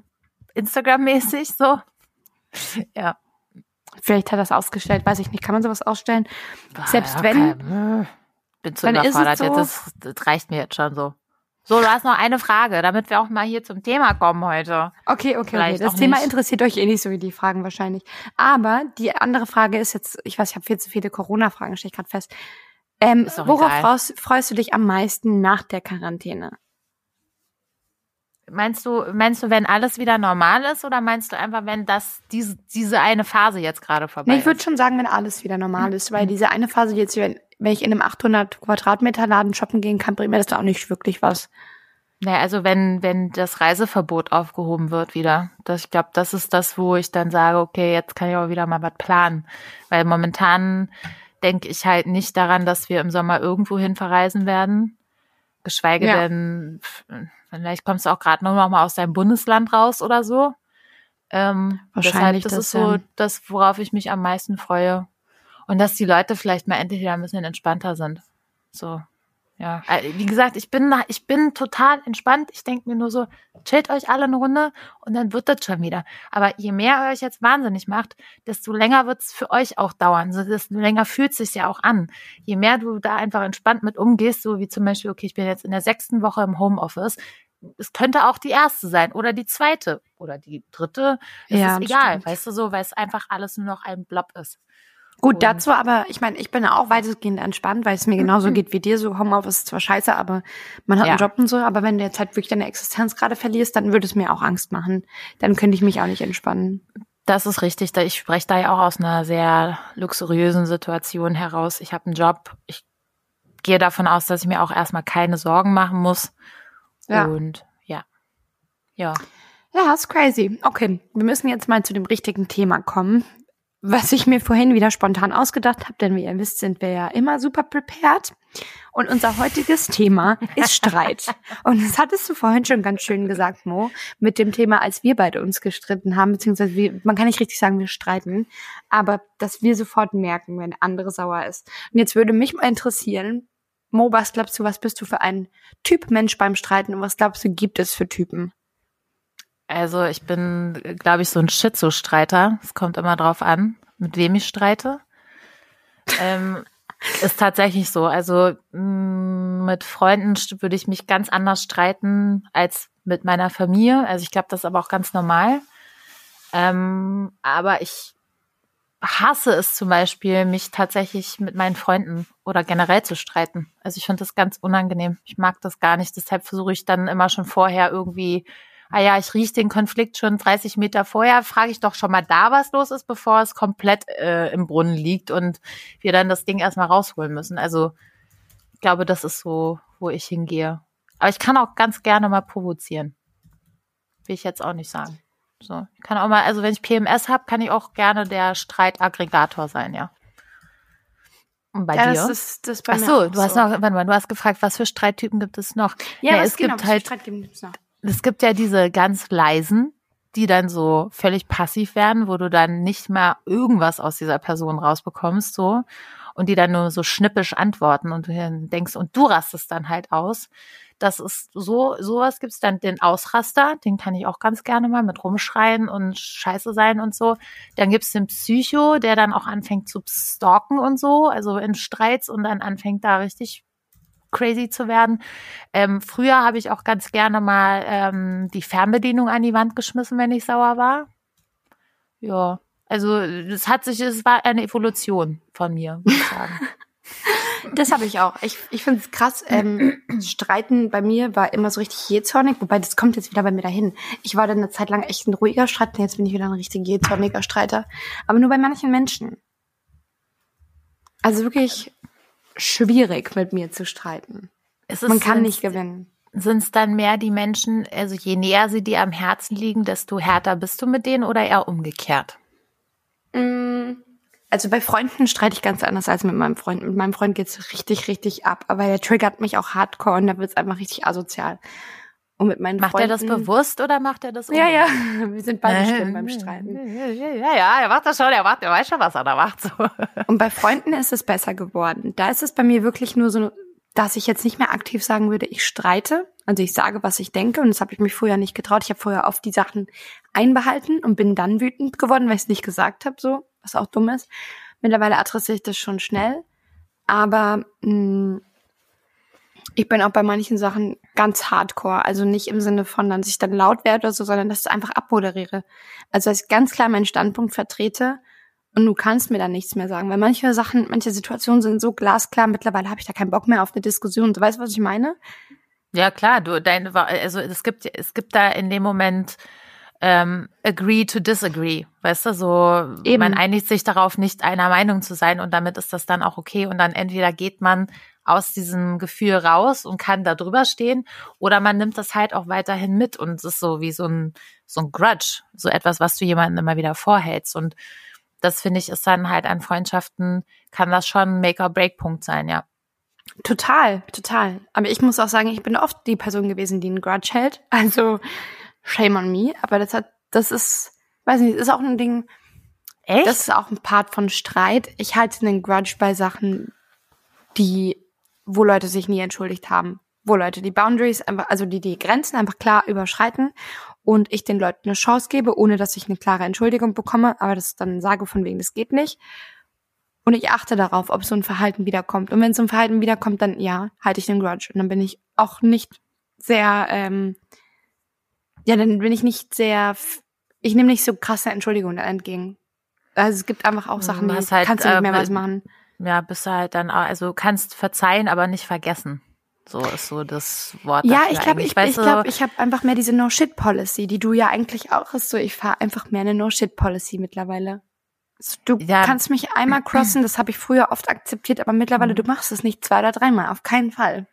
A: Instagram-mäßig so. Ja.
B: Vielleicht hat er das ausgestellt, weiß ich nicht. Kann man sowas ausstellen? Selbst
A: Ja,
B: wenn-
A: kein- Bin zu überfordert
B: so-
A: jetzt. Das, das reicht mir jetzt schon so. So, du hast noch eine Frage, damit wir auch mal hier zum Thema kommen heute.
B: Okay, okay, okay. Das Thema
A: nicht.
B: interessiert euch eh nicht so wie die Fragen wahrscheinlich. Aber die andere Frage ist jetzt, ich weiß, ich habe viel zu viele Corona-Fragen, stelle ich gerade fest. Ähm, worauf freust, freust du dich am meisten nach der Quarantäne?
A: Meinst du, meinst du, wenn alles wieder normal ist oder meinst du einfach, wenn das diese, diese eine Phase jetzt gerade vorbei
B: Nee, ich würde
A: ist?
B: schon sagen, wenn alles wieder normal ist, weil diese eine Phase jetzt, wenn, wenn ich in einem 800 Quadratmeter Laden shoppen gehen kann, bringt mir das da auch nicht wirklich was.
A: Naja, also wenn, wenn das Reiseverbot aufgehoben wird wieder. Das, ich glaube, das ist das, wo ich dann sage, okay, jetzt kann ich auch wieder mal was planen. Weil momentan denke ich halt nicht daran, dass wir im Sommer irgendwo hin verreisen werden. Geschweige
B: Ja.
A: denn, vielleicht kommst du auch gerade noch mal aus deinem Bundesland raus oder so. Ähm,
B: Wahrscheinlich
A: deshalb, das,
B: das,
A: ist so das, worauf ich mich am meisten freue. Und dass die Leute vielleicht mal endlich wieder ein bisschen entspannter sind. So, ja. Äh, Wie gesagt, ich bin, ich bin total entspannt. Ich denke mir nur so, chillt euch alle eine Runde und dann wird das schon wieder. Aber je mehr ihr euch jetzt wahnsinnig macht, desto länger wird es für euch auch dauern. So, desto länger fühlt es sich ja auch an. Je mehr du da einfach entspannt mit umgehst, so wie zum Beispiel, okay, ich bin jetzt in der sechsten Woche im Homeoffice. Es könnte auch die erste sein oder die zweite oder die dritte. Es
B: Ja,
A: ist egal,
B: stimmt.
A: weißt du so, weil es einfach alles nur noch ein Blob ist.
B: Gut,
A: Und-
B: dazu aber, ich meine, ich bin ja auch weitestgehend entspannt, weil es mir genauso geht wie dir. So Homeoffice ist zwar scheiße, aber man hat
A: Ja.
B: einen Job und so. Aber wenn du jetzt halt wirklich deine Existenz gerade verlierst, dann würde es mir auch Angst machen. Dann könnte ich mich auch nicht entspannen.
A: Das ist richtig. Da- Ich spreche da ja auch aus einer sehr luxuriösen Situation heraus. Ich habe einen Job. Ich gehe davon aus, dass ich mir auch erstmal keine Sorgen machen muss.
B: Ja.
A: Und ja. Ja.
B: Ja, ist crazy. Okay, wir müssen jetzt mal zu dem richtigen Thema kommen, was ich mir vorhin wieder spontan ausgedacht habe, denn wie ihr wisst, sind wir ja immer super prepared. Und unser heutiges Thema ist Streit. Und das hattest du vorhin schon ganz schön gesagt, Mo, mit dem Thema, als wir beide uns gestritten haben, beziehungsweise wir, man kann nicht richtig sagen, wir streiten, aber dass wir sofort merken, wenn der andere sauer ist. Und jetzt würde mich mal interessieren, Mo, was glaubst du, was bist du für ein Typ Mensch beim Streiten und was glaubst du, gibt es für Typen?
A: Also ich bin, glaube ich, so ein Schizo-Streiter. Es kommt immer drauf an, mit wem ich streite. ähm, ist tatsächlich so. Also mh, mit Freunden würde ich mich ganz anders streiten als mit meiner Familie. Also ich glaube, das ist aber auch ganz normal. Ähm, aber ich hasse es zum Beispiel, mich tatsächlich mit meinen Freunden oder generell zu streiten. Also ich finde das ganz unangenehm. Ich mag das gar nicht. Deshalb versuche ich dann immer schon vorher irgendwie, ah ja, ich rieche den Konflikt schon 30 Meter vorher, frage ich doch schon mal da, was los ist, bevor es komplett äh, im Brunnen liegt und wir dann das Ding erstmal rausholen müssen. Also ich glaube, das ist so, wo ich hingehe. Aber ich kann auch ganz gerne mal provozieren. Will ich jetzt auch nicht sagen. So, ich kann auch mal, also wenn ich PMS habe, kann ich auch gerne der Streitaggregator sein, ja. Und bei
B: ja,
A: dir?
B: das ist das bei
A: Ach so, du hast noch, warte mal, du hast gefragt, was für Streittypen gibt es noch?
B: Ja, was
A: es
B: genau,
A: gibt halt-
B: Streit gibt's noch?
A: Es gibt ja diese ganz leisen, die dann so völlig passiv werden, wo du dann nicht mehr irgendwas aus dieser Person rausbekommst, so. Und die dann nur so schnippisch antworten und du dann denkst, und du rastest dann halt aus. Das ist so, sowas gibt's dann den Ausraster, den kann ich auch ganz gerne mal mit rumschreien und scheiße sein und so. Dann gibt's den Psycho, der dann auch anfängt zu stalken und so, also in Streits und dann anfängt da richtig crazy zu werden. Ähm, früher habe ich auch ganz gerne mal ähm, die Fernbedienung an die Wand geschmissen, wenn ich sauer war. Ja, also es hat sich, es war eine Evolution von mir, würde ich sagen.
B: Das habe ich auch. Ich, ich finde es krass. Ähm, Streiten bei mir war immer so richtig jähzornig, wobei das kommt jetzt wieder bei mir dahin. Ich war dann eine Zeit lang echt ein ruhiger Streiter, jetzt bin ich wieder ein richtig jähzorniger Streiter. Aber nur bei manchen Menschen. Also wirklich schwierig mit mir zu streiten.
A: Es ist-
B: Man kann nicht gewinnen.
A: Sind es dann mehr die Menschen, also je näher sie dir am Herzen liegen, desto härter bist du mit denen oder eher umgekehrt?
B: Mm, Also bei Freunden streite ich ganz anders als mit meinem Freund. Mit meinem Freund geht's richtig, richtig ab. Aber der triggert mich auch hardcore und da wird's einfach richtig asozial. Und mit meinen
A: macht
B: Freunden.
A: er das bewusst oder macht er das
B: Ja, ja.
A: unbewusst?
B: Wir sind beide schlimm beim Streiten.
A: Ja, ja, er macht das schon, er, macht, er weiß schon, was er da macht. So.
B: Und bei Freunden ist es besser geworden. Da ist es bei mir wirklich nur so, dass ich jetzt nicht mehr aktiv sagen würde, ich streite. Also ich sage, was ich denke. Und das habe ich mich früher nicht getraut. Ich habe früher oft die Sachen einbehalten und bin dann wütend geworden, weil ich es nicht gesagt habe, so, was auch dumm ist. Mittlerweile adressiere ich das schon schnell. Aber mh, ich bin auch bei manchen Sachen ganz hardcore. Also nicht im Sinne von, dass ich dann laut werde oder so, sondern dass ich einfach abmoderiere. Also dass ich ganz klar meinen Standpunkt vertrete und du kannst mir dann nichts mehr sagen. Weil manche Sachen, manche Situationen sind so glasklar, mittlerweile habe ich da keinen Bock mehr auf eine Diskussion. Du weißt, was ich meine?
A: Ja, klar, du, deine, also es gibt, es gibt da in dem Moment ähm, agree to disagree, weißt du, so
B: Eben.
A: man einigt sich darauf, nicht einer Meinung zu sein und damit ist das dann auch okay und dann entweder geht man aus diesem Gefühl raus und kann da drüber stehen oder man nimmt das halt auch weiterhin mit und es ist so wie so ein so ein Grudge, so etwas, was du jemandem immer wieder vorhältst und das finde ich ist dann halt an Freundschaften kann das schon ein Make-or-Break-Punkt sein, ja.
B: Total, total. Aber ich muss auch sagen, ich bin oft die Person gewesen, die einen Grudge hält. Also shame on me. Aber das hat, das ist, weiß nicht, ist auch ein Ding.
A: Echt?
B: Das ist auch ein Part von Streit. Ich halte einen Grudge bei Sachen, die, wo Leute sich nie entschuldigt haben. Wo Leute die Boundaries einfach, also die die Grenzen einfach klar überschreiten und ich den Leuten eine Chance gebe, ohne dass ich eine klare Entschuldigung bekomme, aber das dann sage von wegen, das geht nicht. Und ich achte darauf, ob so ein Verhalten wiederkommt. Und wenn so ein Verhalten wiederkommt, dann ja, halte ich den Grudge. Und dann bin ich auch nicht sehr, ähm, ja, dann bin ich nicht sehr, ich nehme nicht so krasse Entschuldigungen entgegen. Also es gibt einfach auch Sachen, die
A: Was halt,
B: kannst du nicht mehr
A: äh,
B: was machen.
A: Ja, bist du halt dann, auch- also du kannst verzeihen, aber nicht vergessen. So ist so das Wort.
B: Ja, ich glaube, ich, ich
A: du,
B: glaube, ich habe einfach mehr diese No-Shit-Policy, die du ja eigentlich auch hast. So, ich fahre einfach mehr eine No-Shit-Policy mittlerweile. So, Du
A: Ja.
B: kannst mich einmal crossen, das habe ich früher oft akzeptiert, aber mittlerweile, du machst es nicht zwei oder dreimal, auf keinen Fall.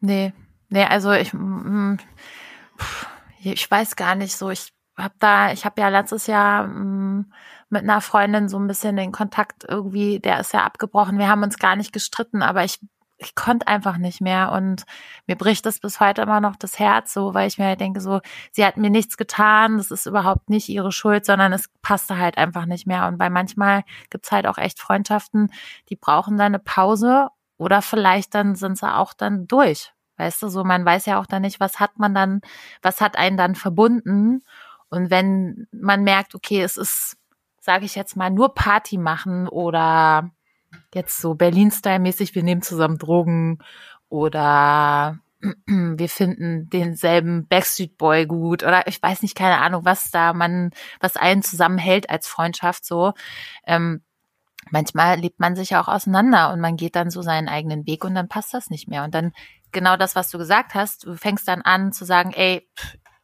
A: Nee, nee, also ich, pff, ich weiß gar nicht so. Ich habe da, ich habe ja letztes Jahr mm, mit einer Freundin so ein bisschen den Kontakt irgendwie, der ist ja abgebrochen. Wir haben uns gar nicht gestritten, aber ich, ich konnte einfach nicht mehr und mir bricht das bis heute immer noch das Herz, so, weil ich mir halt denke, so, sie hat mir nichts getan, das ist überhaupt nicht ihre Schuld, sondern es passte halt einfach nicht mehr. Und bei manchmal gibt's halt auch echt Freundschaften, die brauchen dann eine Pause oder vielleicht dann sind sie auch dann durch. Weißt du, so man weiß ja auch dann nicht, was hat man dann, was hat einen dann verbunden. Und wenn man merkt, okay, es ist, sage ich jetzt mal, nur Party machen oder jetzt so Berlin-Style-mäßig, wir nehmen zusammen Drogen oder wir finden denselben Backstreet Boy gut oder ich weiß nicht, keine Ahnung, was da man, was einen zusammenhält als Freundschaft so. Ähm, manchmal lebt man sich ja auch auseinander und man geht dann so seinen eigenen Weg und dann passt das nicht mehr. Und dann genau das, was du gesagt hast, du fängst dann an zu sagen, ey,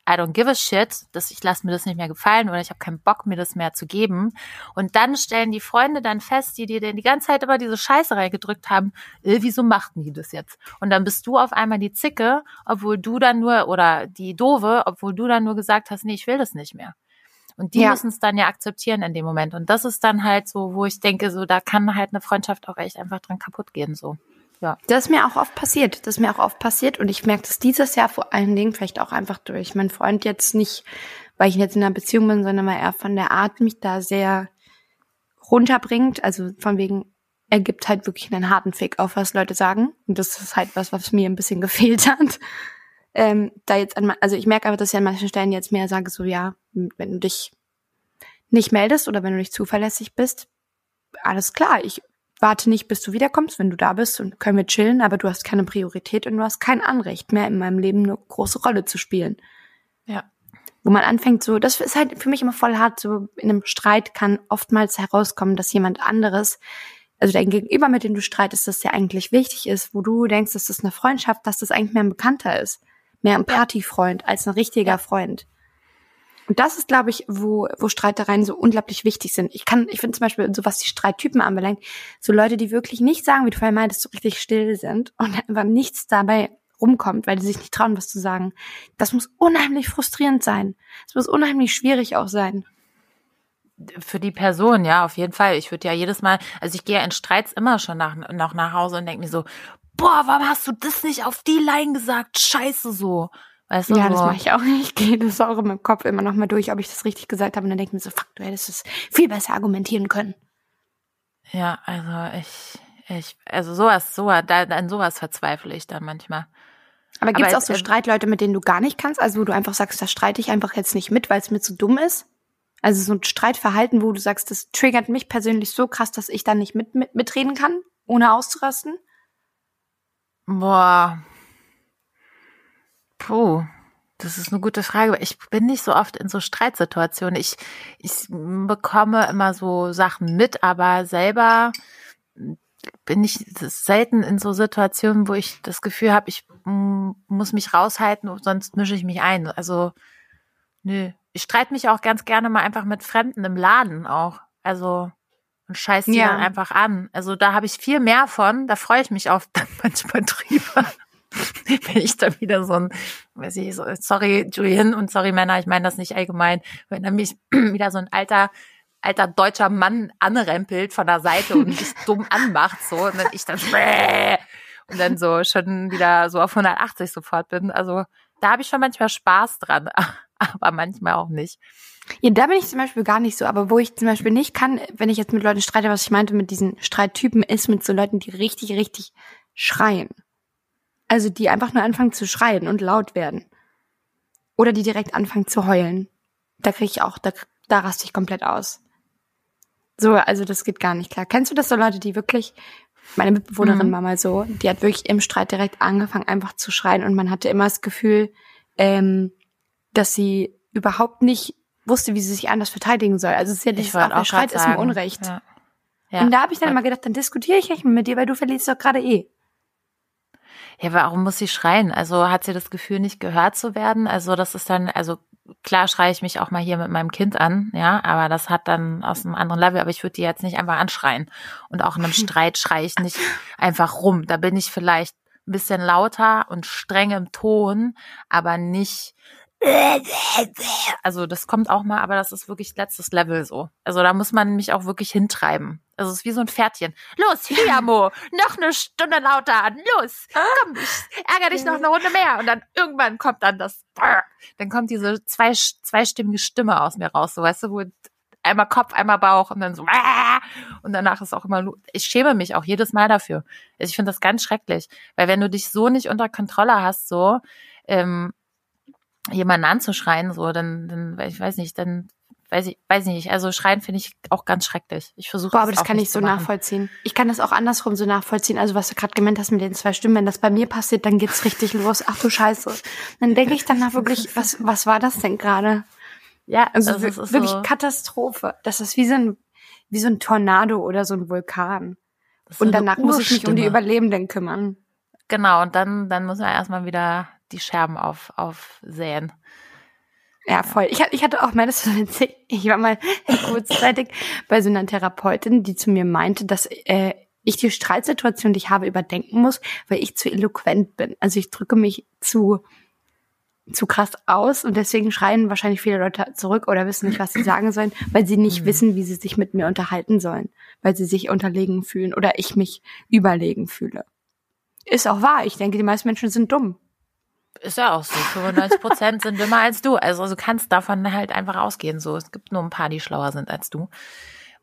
A: I don't give a shit, dass ich lasse mir das nicht mehr gefallen oder ich habe keinen Bock, mir das mehr zu geben. Und dann stellen die Freunde dann fest, die dir denn die ganze Zeit immer diese Scheiße reingedrückt haben, äh, wieso machten die das jetzt? Und dann bist du auf einmal die Zicke, obwohl du dann nur, oder die Dove, obwohl du dann nur gesagt hast, nee, ich will das nicht mehr. Und die
B: Ja.
A: müssen es dann ja akzeptieren in dem Moment. Und das ist dann halt so, wo ich denke, so, da kann halt eine Freundschaft auch echt einfach dran kaputt gehen, so. Ja.
B: Das ist mir auch oft passiert. Das ist mir auch oft passiert. Und ich merke das dieses Jahr vor allen Dingen vielleicht auch einfach durch meinen Freund jetzt nicht, weil ich jetzt in einer Beziehung bin, sondern weil er von der Art mich da sehr runterbringt. Also von wegen, er gibt halt wirklich einen harten Fick auf, was Leute sagen. Und das ist halt was, was mir ein bisschen gefehlt hat. Ähm, da jetzt an, also ich merke aber, dass ich an manchen Stellen jetzt mehr sage, so ja, wenn du dich nicht meldest oder wenn du nicht zuverlässig bist, alles klar, ich warte nicht, bis du wiederkommst, wenn du da bist und können wir chillen, aber du hast keine Priorität und du hast kein Anrecht mehr in meinem Leben eine große Rolle zu spielen.
A: Ja.
B: Wo man anfängt so, das ist halt für mich immer voll hart, so in einem Streit kann oftmals herauskommen, dass jemand anderes, also dein Gegenüber, mit dem du streitest, das ja eigentlich wichtig ist, wo du denkst, dass das eine Freundschaft, dass das eigentlich mehr ein Bekannter ist, mehr ein Partyfreund als ein richtiger Freund. Und das ist, glaube ich, wo, wo Streitereien so unglaublich wichtig sind. Ich kann, ich finde zum Beispiel, so was die Streittypen anbelangt, so Leute, die wirklich nicht sagen, wie du vorhin meintest, so richtig still sind und einfach nichts dabei rumkommt, weil die sich nicht trauen, was zu sagen. Das muss unheimlich frustrierend sein. Es muss unheimlich schwierig auch sein.
A: Für die Person, ja, auf jeden Fall. Ich würde ja jedes Mal, also ich gehe ja in Streits immer schon nach, noch nach Hause und denke mir so, boah, warum hast du das nicht auf die Line gesagt? Scheiße so. Weißt du,
B: Ja,
A: so.
B: das mache ich auch nicht. Ich gehe das auch in meinem Kopf immer noch mal durch, ob ich das richtig gesagt habe. Und dann denke ich mir so, fuck, du hättest es viel besser argumentieren können.
A: Ja, also ich, ich, also sowas, sowas, da, an sowas verzweifle ich dann manchmal.
B: Aber gibt es auch so
A: es-
B: Streitleute, mit denen du gar nicht kannst? Also wo du einfach sagst, da streite ich einfach jetzt nicht mit, weil es mir zu dumm ist? Also so ein Streitverhalten, wo du sagst, das triggert mich persönlich so krass, dass ich da nicht mit, mit mitreden kann, ohne auszurasten?
A: Boah. Puh. Das ist eine gute Frage. Ich bin nicht so oft in so Streitsituationen. Ich, ich bekomme immer so Sachen mit, aber selber bin ich selten in so Situationen, wo ich das Gefühl habe, ich muss mich raushalten, sonst mische ich mich ein. Also, nö. Ich streite mich auch ganz gerne mal einfach mit Fremden im Laden auch. Also, und scheiß die
B: Ja.
A: dann einfach an. Also da habe ich viel mehr von. Da freue ich mich auch dann manchmal drüber. Wenn ich da wieder so ein, weiß ich, so, sorry Julian und sorry Männer, ich meine das nicht allgemein, wenn da mich wieder so ein alter, alter deutscher Mann anrempelt von der Seite und mich dumm anmacht, so, und dann ich dann und dann so schon wieder so auf 180 sofort bin. Also da habe ich schon manchmal Spaß dran, aber manchmal auch nicht.
B: Ja, da bin ich zum Beispiel gar nicht so. Aber wo ich zum Beispiel nicht kann, wenn ich jetzt mit Leuten streite, was ich meinte mit diesen Streittypen, ist mit so Leuten, die richtig, richtig schreien. Also die einfach nur anfangen zu schreien und laut werden. Oder die direkt anfangen zu heulen. Da kriege ich auch, da, da raste ich komplett aus. So, also das geht gar nicht klar. Kennst du das so Leute, die wirklich, meine Mitbewohnerin
A: Mhm.
B: war mal so, die hat wirklich im Streit direkt angefangen, einfach zu schreien und man hatte immer das Gefühl, ähm, dass sie überhaupt nicht wusste, wie sie sich anders verteidigen soll. Also es ist ja dieses,
A: wollte
B: auch, der Streit ist im Unrecht.
A: Ja. Ja.
B: Und da habe ich dann immer gedacht, dann diskutiere ich nicht mit dir, weil du verlierst doch gerade eh.
A: Ja, warum muss sie schreien? Also hat sie das Gefühl, nicht gehört zu werden? Also das ist dann, also klar schreie ich mich auch mal hier mit meinem Kind an, ja, aber das hat dann aus einem anderen Level, aber ich würde die jetzt nicht einfach anschreien. Und auch in einem Streit schreie ich nicht einfach rum. Da bin ich vielleicht ein bisschen lauter und streng im Ton, aber nicht also das kommt auch mal, aber das ist wirklich letztes Level so. Also da muss man mich auch wirklich hintreiben. Also es ist wie so ein Pferdchen. Los, Fiamo, noch eine Stunde lauter an. Los, komm, ich ärgere dich noch eine Runde mehr. Und dann irgendwann kommt dann das, dann kommt diese zwei, zweistimmige Stimme aus mir raus, so weißt du, wo einmal Kopf, einmal Bauch und dann so und danach ist auch immer, ich schäme mich auch jedes Mal dafür. Also ich finde das ganz schrecklich, weil wenn du dich so nicht unter Kontrolle hast, so ähm, jemanden anzuschreien, so, dann, dann, ich weiß nicht, dann weiß ich, weiß nicht. Also schreien finde ich auch ganz schrecklich. Ich versuche
B: aber das
A: auch
B: kann ich so nachvollziehen. Ich kann das auch andersrum so nachvollziehen. Also was du gerade gemeint hast mit den zwei Stimmen, wenn das bei mir passiert, dann geht's richtig los. Ach du Scheiße. Dann denke ich danach wirklich, was, was war das denn gerade?
A: Ja,
B: Also
A: also
B: wir-
A: es ist
B: wirklich
A: so,
B: Katastrophe. Das ist wie so ein, wie so ein Tornado oder so ein Vulkan.
A: das so
B: Und danach muss ich mich um die. Überlebenden kümmern.
A: Genau, und dann, dann muss man erstmal wieder die Scherben auf, aufsäen.
B: Ja, voll. Ich, hatte- ich hatte auch mal das witzig. Ich war mal kurzzeitig bei so einer Therapeutin, die zu mir meinte, dass äh, ich die Streitsituation, die ich habe, überdenken muss, weil ich zu eloquent bin. Also ich drücke mich zu zu krass aus und deswegen schreien wahrscheinlich viele Leute zurück oder wissen nicht, was sie sagen sollen, weil sie nicht
A: Mhm.
B: wissen, wie sie sich mit mir unterhalten sollen, weil sie sich unterlegen fühlen oder ich mich überlegen fühle. Ist auch wahr. Ich denke, die meisten Menschen sind dumm.
A: Ist ja auch so. 95 Prozent sind dümmer als du. Also du kannst davon halt einfach ausgehen. So, es gibt nur ein paar, die schlauer sind als du.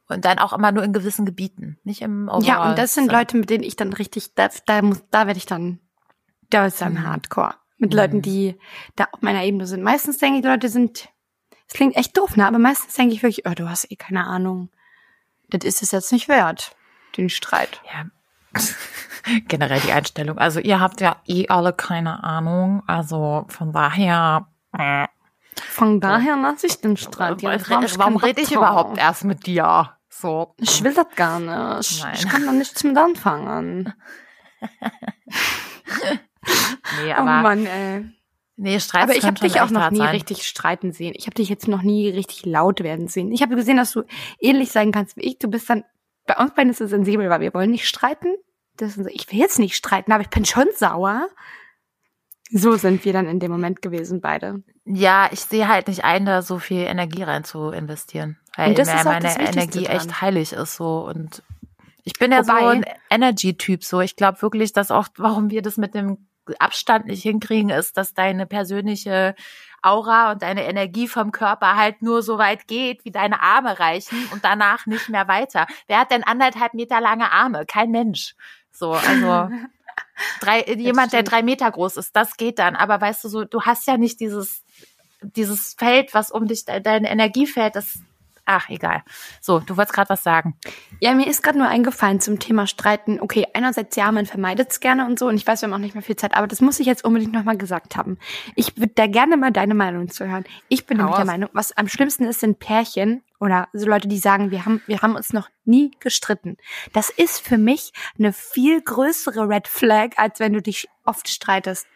A: Und dann auch immer nur in gewissen Gebieten, nicht im Overall.
B: Ja, und das sind
A: So.
B: Leute, mit denen ich dann richtig, da, da muss, da werde ich dann, da ist dann
A: Mhm.
B: Hardcore. Mit
A: Mhm.
B: Leuten, die da auf meiner Ebene sind. Meistens denke ich, die Leute sind, es klingt echt doof, ne? Aber meistens denke ich wirklich, oh, du hast eh keine Ahnung. Das ist es jetzt nicht wert, den Streit.
A: Ja. Generell die Einstellung. Also ihr habt ja eh alle keine Ahnung. Also von daher. Äh,
B: Von daher lasse ich den Streit.
A: warum
B: hab
A: warum
B: Bock
A: rede ich überhaupt erst mit dir? So.
B: Ich will das gar nicht.
A: Nein.
B: Ich kann da nichts mit anfangen.
A: Nee,
B: oh
A: aber
B: Mann, ey.
A: nee, Streit
B: Aber ich habe dich auch noch nie
A: sein.
B: richtig streiten sehen. Ich habe dich jetzt noch nie richtig laut werden sehen. Ich habe gesehen, dass du ähnlich sein kannst wie ich. Du bist dann, bei uns beiden ist es sensibel, weil wir wollen nicht streiten. Das so, ich will jetzt nicht streiten, aber ich bin schon sauer. So sind wir dann in dem Moment gewesen, beide.
A: Ja, ich sehe halt nicht ein, da so viel Energie rein zu investieren. Weil
B: Und das
A: mir
B: ist auch
A: meine
B: das
A: Energie
B: dran.
A: echt heilig ist so und Ich bin ja
B: Wobei-
A: so ein Energy-Typ, so. Ich glaube wirklich, dass auch, warum wir das mit dem Abstand nicht hinkriegen, ist, dass deine persönliche Aura und deine Energie vom Körper halt nur so weit geht, wie deine Arme reichen und danach nicht mehr weiter. Wer hat denn anderthalb Meter lange Arme? Kein Mensch. So, also drei, jemand, der drei Meter groß ist, das geht dann. Aber weißt du so, du hast ja nicht dieses, dieses Feld, was um dich, de- dein Energiefeld, das, ach, egal. So, du wolltest gerade was sagen.
B: Ja, mir ist gerade nur eingefallen zum Thema Streiten. Okay, einerseits ja, man vermeidet es gerne und so. Und ich weiß, wir haben auch nicht mehr viel Zeit, aber das muss ich jetzt unbedingt nochmal gesagt haben. Ich würde da gerne mal deine Meinung zu hören. Ich bin nämlich der. Meinung, was am schlimmsten ist, sind Pärchen oder so Leute, die sagen, wir haben, wir haben uns noch nie gestritten. Das ist für mich eine viel größere Red Flag, als wenn du dich oft streitest.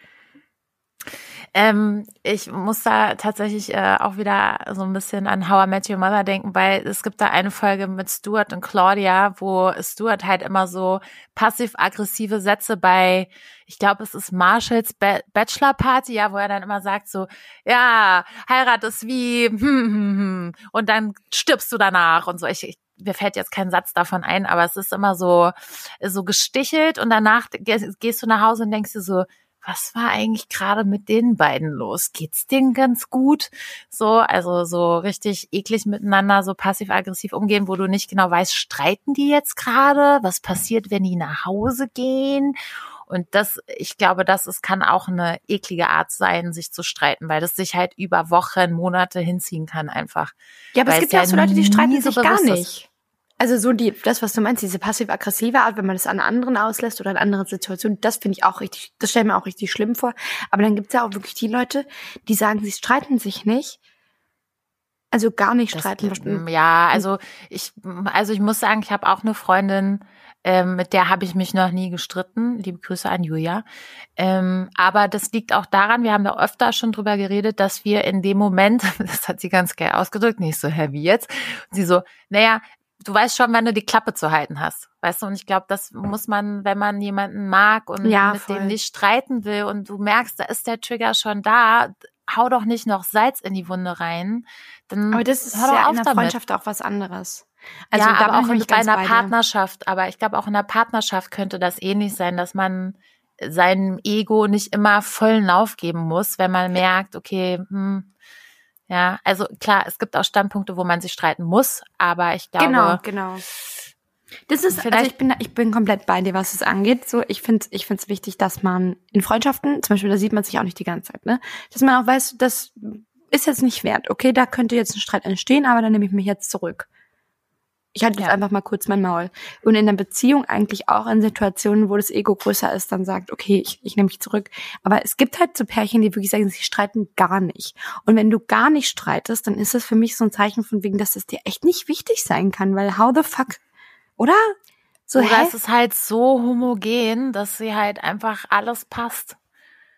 A: Ähm, ich muss da tatsächlich äh, auch wieder so ein bisschen an How I Met Your Mother denken, weil es gibt da eine Folge mit Stuart und Claudia, wo Stuart halt immer so passiv-aggressive Sätze bei, ich glaube, es ist Marshalls ba Bachelor Party, ja, wo er dann immer sagt so, ja, Heirat ist wie, hm, hm, hm, und dann stirbst du danach und so. Ich, ich mir fällt jetzt kein Satz davon ein, aber es ist immer so, so gestichelt und danach ge- gehst du nach Hause und denkst dir so, was war eigentlich gerade mit den beiden los? Geht's denen ganz gut? So, also so richtig eklig miteinander, so passiv-aggressiv umgehen, wo du nicht genau weißt, streiten die jetzt gerade? Was passiert, wenn die nach Hause gehen? Und das, ich glaube, das ist, kann auch eine eklige Art sein, sich zu streiten, weil das sich halt über Wochen, Monate hinziehen kann einfach.
B: Ja, aber
A: Weil
B: es gibt ja auch so Leute, die streiten
A: so
B: sich gar
A: bewusst ist.
B: Also so die, das, was du meinst, diese passiv-aggressive Art, wenn man das an anderen auslässt oder in anderen Situationen, das finde ich auch richtig, das stelle ich mir auch richtig schlimm vor. Aber dann gibt's ja auch wirklich die Leute, die sagen, sie streiten sich nicht. Also gar nicht
A: Das-
B: streiten.
A: Ja, also ich, also ich muss sagen, ich habe auch eine Freundin, ähm, mit der habe ich mich noch nie gestritten. Liebe Grüße an Julia. Ähm, aber das liegt auch daran, wir haben da öfter schon drüber geredet, dass wir in dem Moment, das hat sie ganz geil ausgedrückt, nicht so heavy jetzt, und sie so, naja, du weißt schon, wann du die Klappe zu halten hast. Weißt du, und ich glaube, das muss man, wenn man jemanden mag und
B: Ja,
A: mit
B: voll.
A: dem nicht streiten will und du merkst, da ist der Trigger schon da, hau doch nicht noch Salz in die Wunde rein. Dann
B: Aber das ist ja in einer
A: damit.
B: Freundschaft auch was anderes. Also
A: ja, aber auch in,
B: nämlich
A: bei einer
B: bei dir.
A: Partnerschaft. Aber ich glaube, auch in einer Partnerschaft könnte das ähnlich sein, dass man seinem Ego nicht immer vollen Lauf geben muss, wenn man merkt, okay, hm, ja, also klar, es gibt auch Standpunkte, wo man sich streiten muss, aber ich glaube,
B: Genau, genau. Das ist, also ich bin, ich bin komplett bei dir, was es angeht. So, ich finde, ich finde es wichtig, dass man in Freundschaften, zum Beispiel, da sieht man sich auch nicht die ganze Zeit, ne, dass man auch weiß, das ist jetzt nicht wert. Okay, da könnte jetzt ein Streit entstehen, aber dann nehme ich mich jetzt zurück. Ich halte jetzt
A: Ja.
B: einfach mal kurz mein Maul. Und in der Beziehung eigentlich auch in Situationen, wo das Ego größer ist, dann sagt, okay, ich, ich nehme mich zurück. Aber es gibt halt so Pärchen, die wirklich sagen, sie streiten gar nicht. Und wenn du gar nicht streitest, dann ist das für mich so ein Zeichen von wegen, dass es dir echt nicht wichtig sein kann, weil how the fuck, oder? So,
A: oder
B: hä?
A: es ist halt so homogen, dass sie halt einfach alles passt.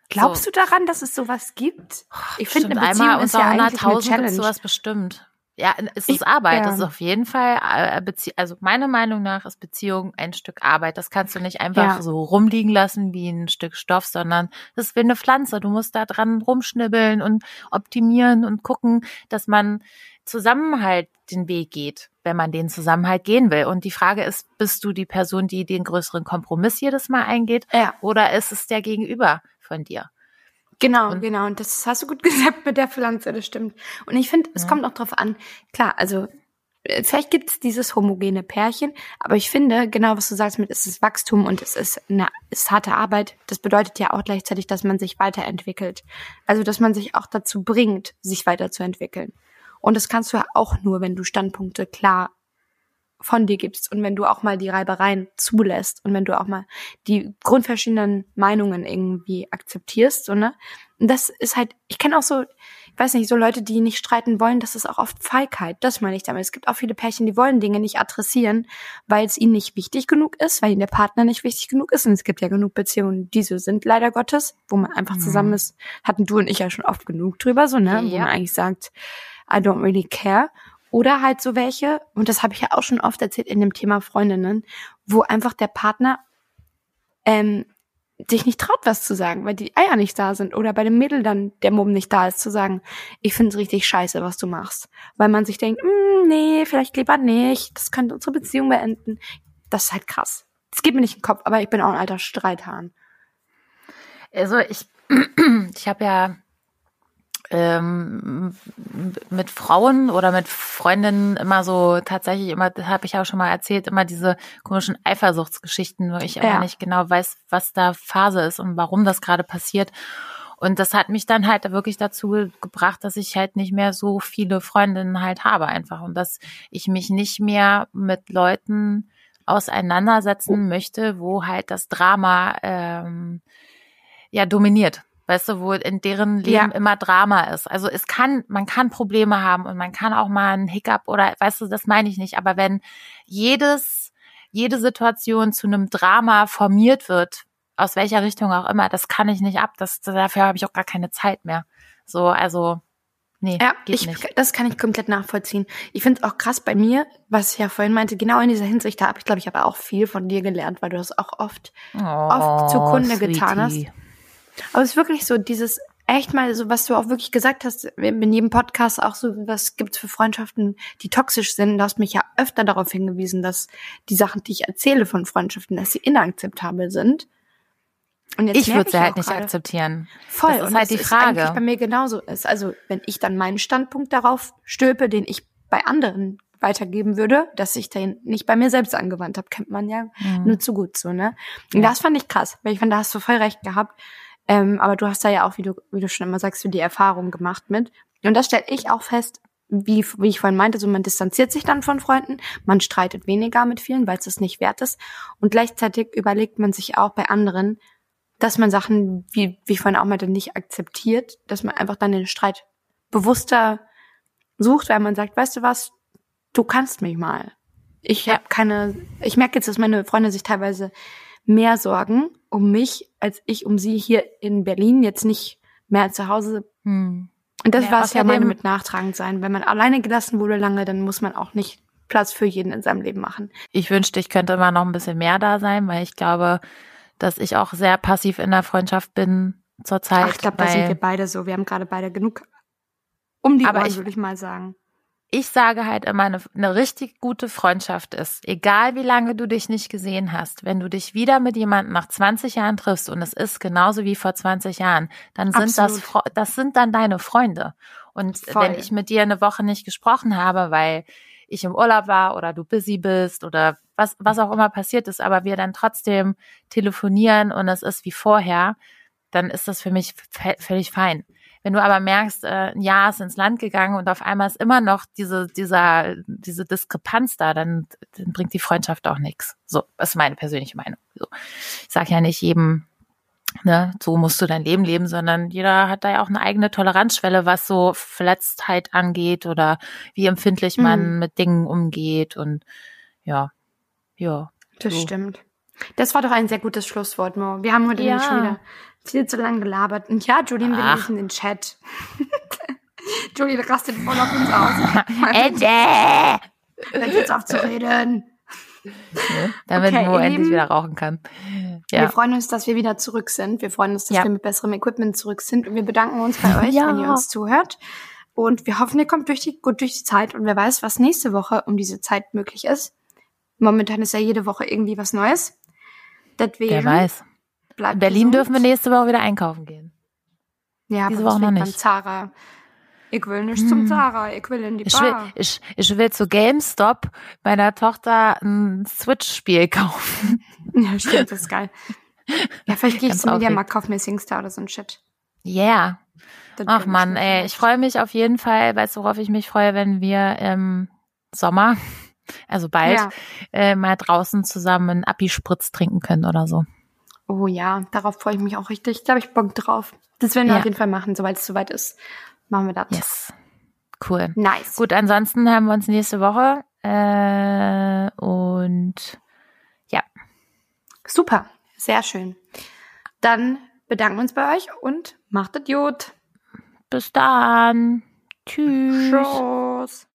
B: Glaubst
A: so.
B: du daran, dass es sowas gibt? Ich finde, eine Beziehung
A: einmal
B: ist
A: unter
B: ja eigentlich eine
A: 100.000 gibt's
B: Challenge.
A: sowas bestimmt. Ja, es
B: Ich-
A: ist Arbeit.
B: ja.
A: Das ist auf jeden Fall, äh, Bezie also meiner Meinung nach ist Beziehung ein Stück Arbeit. Das kannst du nicht einfach
B: Ja.
A: so rumliegen lassen wie ein Stück Stoff, sondern das ist wie eine Pflanze. Du musst da dran rumschnibbeln und optimieren und gucken, dass man zusammen halt den Weg geht, wenn man den Zusammenhalt gehen will. Und die Frage ist, bist du die Person, die den größeren Kompromiss jedes Mal eingeht
B: Ja,
A: oder ist es der Gegenüber von dir?
B: Genau,
A: Und-
B: genau. Und das hast du gut gesagt mit der Pflanze, das stimmt. Und ich finde, es
A: Ja.
B: kommt auch drauf an. Klar, also äh, vielleicht gibt es dieses homogene Pärchen, aber ich finde, genau was du sagst mit, es ist Wachstum und es ist eine es ist harte Arbeit, das bedeutet ja auch gleichzeitig, dass man sich weiterentwickelt. Also, dass man sich auch dazu bringt, sich weiterzuentwickeln. Und das kannst du ja auch nur, wenn du Standpunkte klar von dir gibst und wenn du auch mal die Reibereien zulässt und wenn du auch mal die grundverschiedenen Meinungen irgendwie akzeptierst, so, ne? Und das ist halt, ich kenne auch so, ich weiß nicht, so Leute, die nicht streiten wollen, das ist auch oft Feigheit. Das meine ich damit. Es gibt auch viele Pärchen, die wollen Dinge nicht adressieren, weil es ihnen nicht wichtig genug ist, weil ihnen der Partner nicht wichtig genug ist. Und es gibt ja genug Beziehungen, die so sind, leider Gottes, wo man einfach
A: Mhm.
B: zusammen ist. Hatten du und ich ja schon oft genug drüber, so, ne? Wo
A: Ja.
B: man eigentlich sagt, I don't really care. Oder halt so welche, und das habe ich ja auch schon oft erzählt in dem Thema Freundinnen, wo einfach der Partner ähm, sich nicht traut, was zu sagen, weil die Eier nicht da sind. Oder bei dem Mädel dann der Mumm nicht da ist, zu sagen, ich finde es richtig scheiße, was du machst. Weil man sich denkt, "Mm, nee, vielleicht lieber nicht, das könnte unsere Beziehung beenden. Das ist halt krass. Das geht mir nicht in den Kopf, aber ich bin auch ein alter Streithahn.
A: Also ich, ich habe ja ähm, mit Frauen oder mit Freundinnen immer so tatsächlich immer, das habe ich auch schon mal erzählt, immer diese komischen Eifersuchtsgeschichten, wo ich ja. immer nicht genau weiß, was da Phase ist und warum das gerade passiert. Und das hat mich dann halt wirklich dazu gebracht, dass ich halt nicht mehr so viele Freundinnen halt habe einfach und dass ich mich nicht mehr mit Leuten auseinandersetzen möchte, wo halt das Drama ähm, ja dominiert. Weißt du, wo in deren Leben ja. immer Drama ist. Also es kann, man kann Probleme haben und man kann auch mal einen Hiccup oder, weißt du, das meine ich nicht. Aber wenn jedes, jede Situation zu einem Drama formiert wird, aus welcher Richtung auch immer, das kann ich nicht ab. Das, dafür habe ich auch gar keine Zeit mehr. So, also, nee,
B: ja, geht ich, nicht. Das kann ich komplett nachvollziehen. Ich finde es auch krass bei mir, was ich ja vorhin meinte, genau in dieser Hinsicht, da habe ich, glaube ich, aber auch viel von dir gelernt, weil du das auch oft, oh, oft zu Kunde sweetie. getan hast. Aber es ist wirklich so, dieses echt mal so, was du auch wirklich gesagt hast, in jedem Podcast auch so, was gibt's für Freundschaften, die toxisch sind. Du hast mich ja öfter darauf hingewiesen, dass die Sachen, die ich erzähle von Freundschaften, dass sie inakzeptabel sind.
A: Und jetzt ich würde sie halt nicht grade, akzeptieren.
B: Voll. Das ist und halt die Frage. Ist bei mir genauso ist. Also wenn ich dann meinen Standpunkt darauf stülpe, den ich bei anderen weitergeben würde, dass ich den nicht bei mir selbst angewandt habe, kennt man ja mhm. nur zu gut so, ne? Und ja. das fand ich krass, weil ich fand, da hast du voll recht gehabt. Ähm, aber du hast da ja auch, wie du, wie du schon immer sagst, so die Erfahrung gemacht mit. Und das stelle ich auch fest, wie, wie ich vorhin meinte, so man distanziert sich dann von Freunden, man streitet weniger mit vielen, weil es es nicht wert ist. Und gleichzeitig überlegt man sich auch bei anderen, dass man Sachen, wie, wie ich vorhin auch meinte, nicht akzeptiert, dass man einfach dann den Streit bewusster sucht, weil man sagt, weißt du was, du kannst mich mal. Ich ja. habe keine, ich merke jetzt, dass meine Freunde sich teilweise mehr sorgen um mich, als ich um sie hier in Berlin, jetzt nicht mehr zu Hause. Hm. Und das ja, war es ja meine mit nachtragend sein. Wenn man alleine gelassen wurde lange, dann muss man auch nicht Platz für jeden in seinem Leben machen.
A: Ich wünschte, ich könnte immer noch ein bisschen mehr da sein, weil ich glaube, dass ich auch sehr passiv in der Freundschaft bin zurzeit. Ach,
B: ich glaube, da sind wir beide so. Wir haben gerade beide genug um die Ohren, würde ich mal sagen
A: ich sage halt immer, eine, eine richtig gute Freundschaft ist, egal wie lange du dich nicht gesehen hast, wenn du dich wieder mit jemandem nach 20 Jahren triffst und es ist genauso wie vor 20 Jahren, dann sind Absolut. das, das sind dann deine Freunde. Und Voll. wenn ich mit dir eine Woche nicht gesprochen habe, weil ich im Urlaub war oder du busy bist oder was, was auch immer passiert ist, aber wir dann trotzdem telefonieren und es ist wie vorher, dann ist das für mich völlig fein. Wenn du aber merkst, äh, ein Jahr ist ins Land gegangen und auf einmal ist immer noch diese, dieser, diese Diskrepanz da, dann, dann bringt die Freundschaft auch nichts. So, das ist meine persönliche Meinung. So. Ich sage ja nicht jedem, ne, so musst du dein Leben leben, sondern jeder hat da ja auch eine eigene Toleranzschwelle, was so Verletztheit angeht oder wie empfindlich man mhm. mit Dingen umgeht und ja, ja.
B: Das so. stimmt. Das war doch ein sehr gutes Schlusswort, Mo. Wir haben heute ja. schon wieder viel zu lange gelabert. Und ja, Julien will nicht in den Chat. Julien rastet voll auf uns aus. Ende! Hört jetzt auf zu reden.
A: Ja, damit okay, Mo endlich wieder rauchen kann.
B: Ja. Wir freuen uns, dass wir wieder zurück sind. Wir freuen uns, dass ja. wir mit besserem Equipment zurück sind. Und wir bedanken uns bei euch, ja. wenn ihr uns zuhört. Und wir hoffen, ihr kommt durch die, gut durch die Zeit. Und wer weiß, was nächste Woche um diese Zeit möglich ist. Momentan ist ja jede Woche irgendwie was Neues.
A: Deswegen, wer weiß. In Berlin gesund. dürfen wir nächste Woche wieder einkaufen gehen.
B: Ja, Diese Woche noch nicht. Zara. Ich will nicht hm. zum Zara, ich will in die
A: ich Will, ich, ich will zu GameStop meiner Tochter ein Switch-Spiel kaufen.
B: Ja, stimmt, das ist geil. Ja, vielleicht gehe ich zum Mediamarkt, kauf mir SingStar oder so ein Shit.
A: Yeah. Das Ach man, ey, ich freue mich auf jeden Fall, weißt du, worauf ich mich freue, wenn wir im Sommer, also bald, ja. äh, mal draußen zusammen einen Api-Spritz trinken können oder so.
B: Oh ja, darauf freue ich mich auch richtig. Da habe ich Bock drauf. Das werden wir ja. auf jeden Fall machen, sobald es soweit ist. Machen wir das.
A: Yes. Cool. Nice. Gut, ansonsten haben wir uns nächste Woche. Äh, und ja.
B: Super. Sehr schön. Dann bedanken wir uns bei euch und macht Idiot.
A: Bis dann. Tschüss. Tschüss.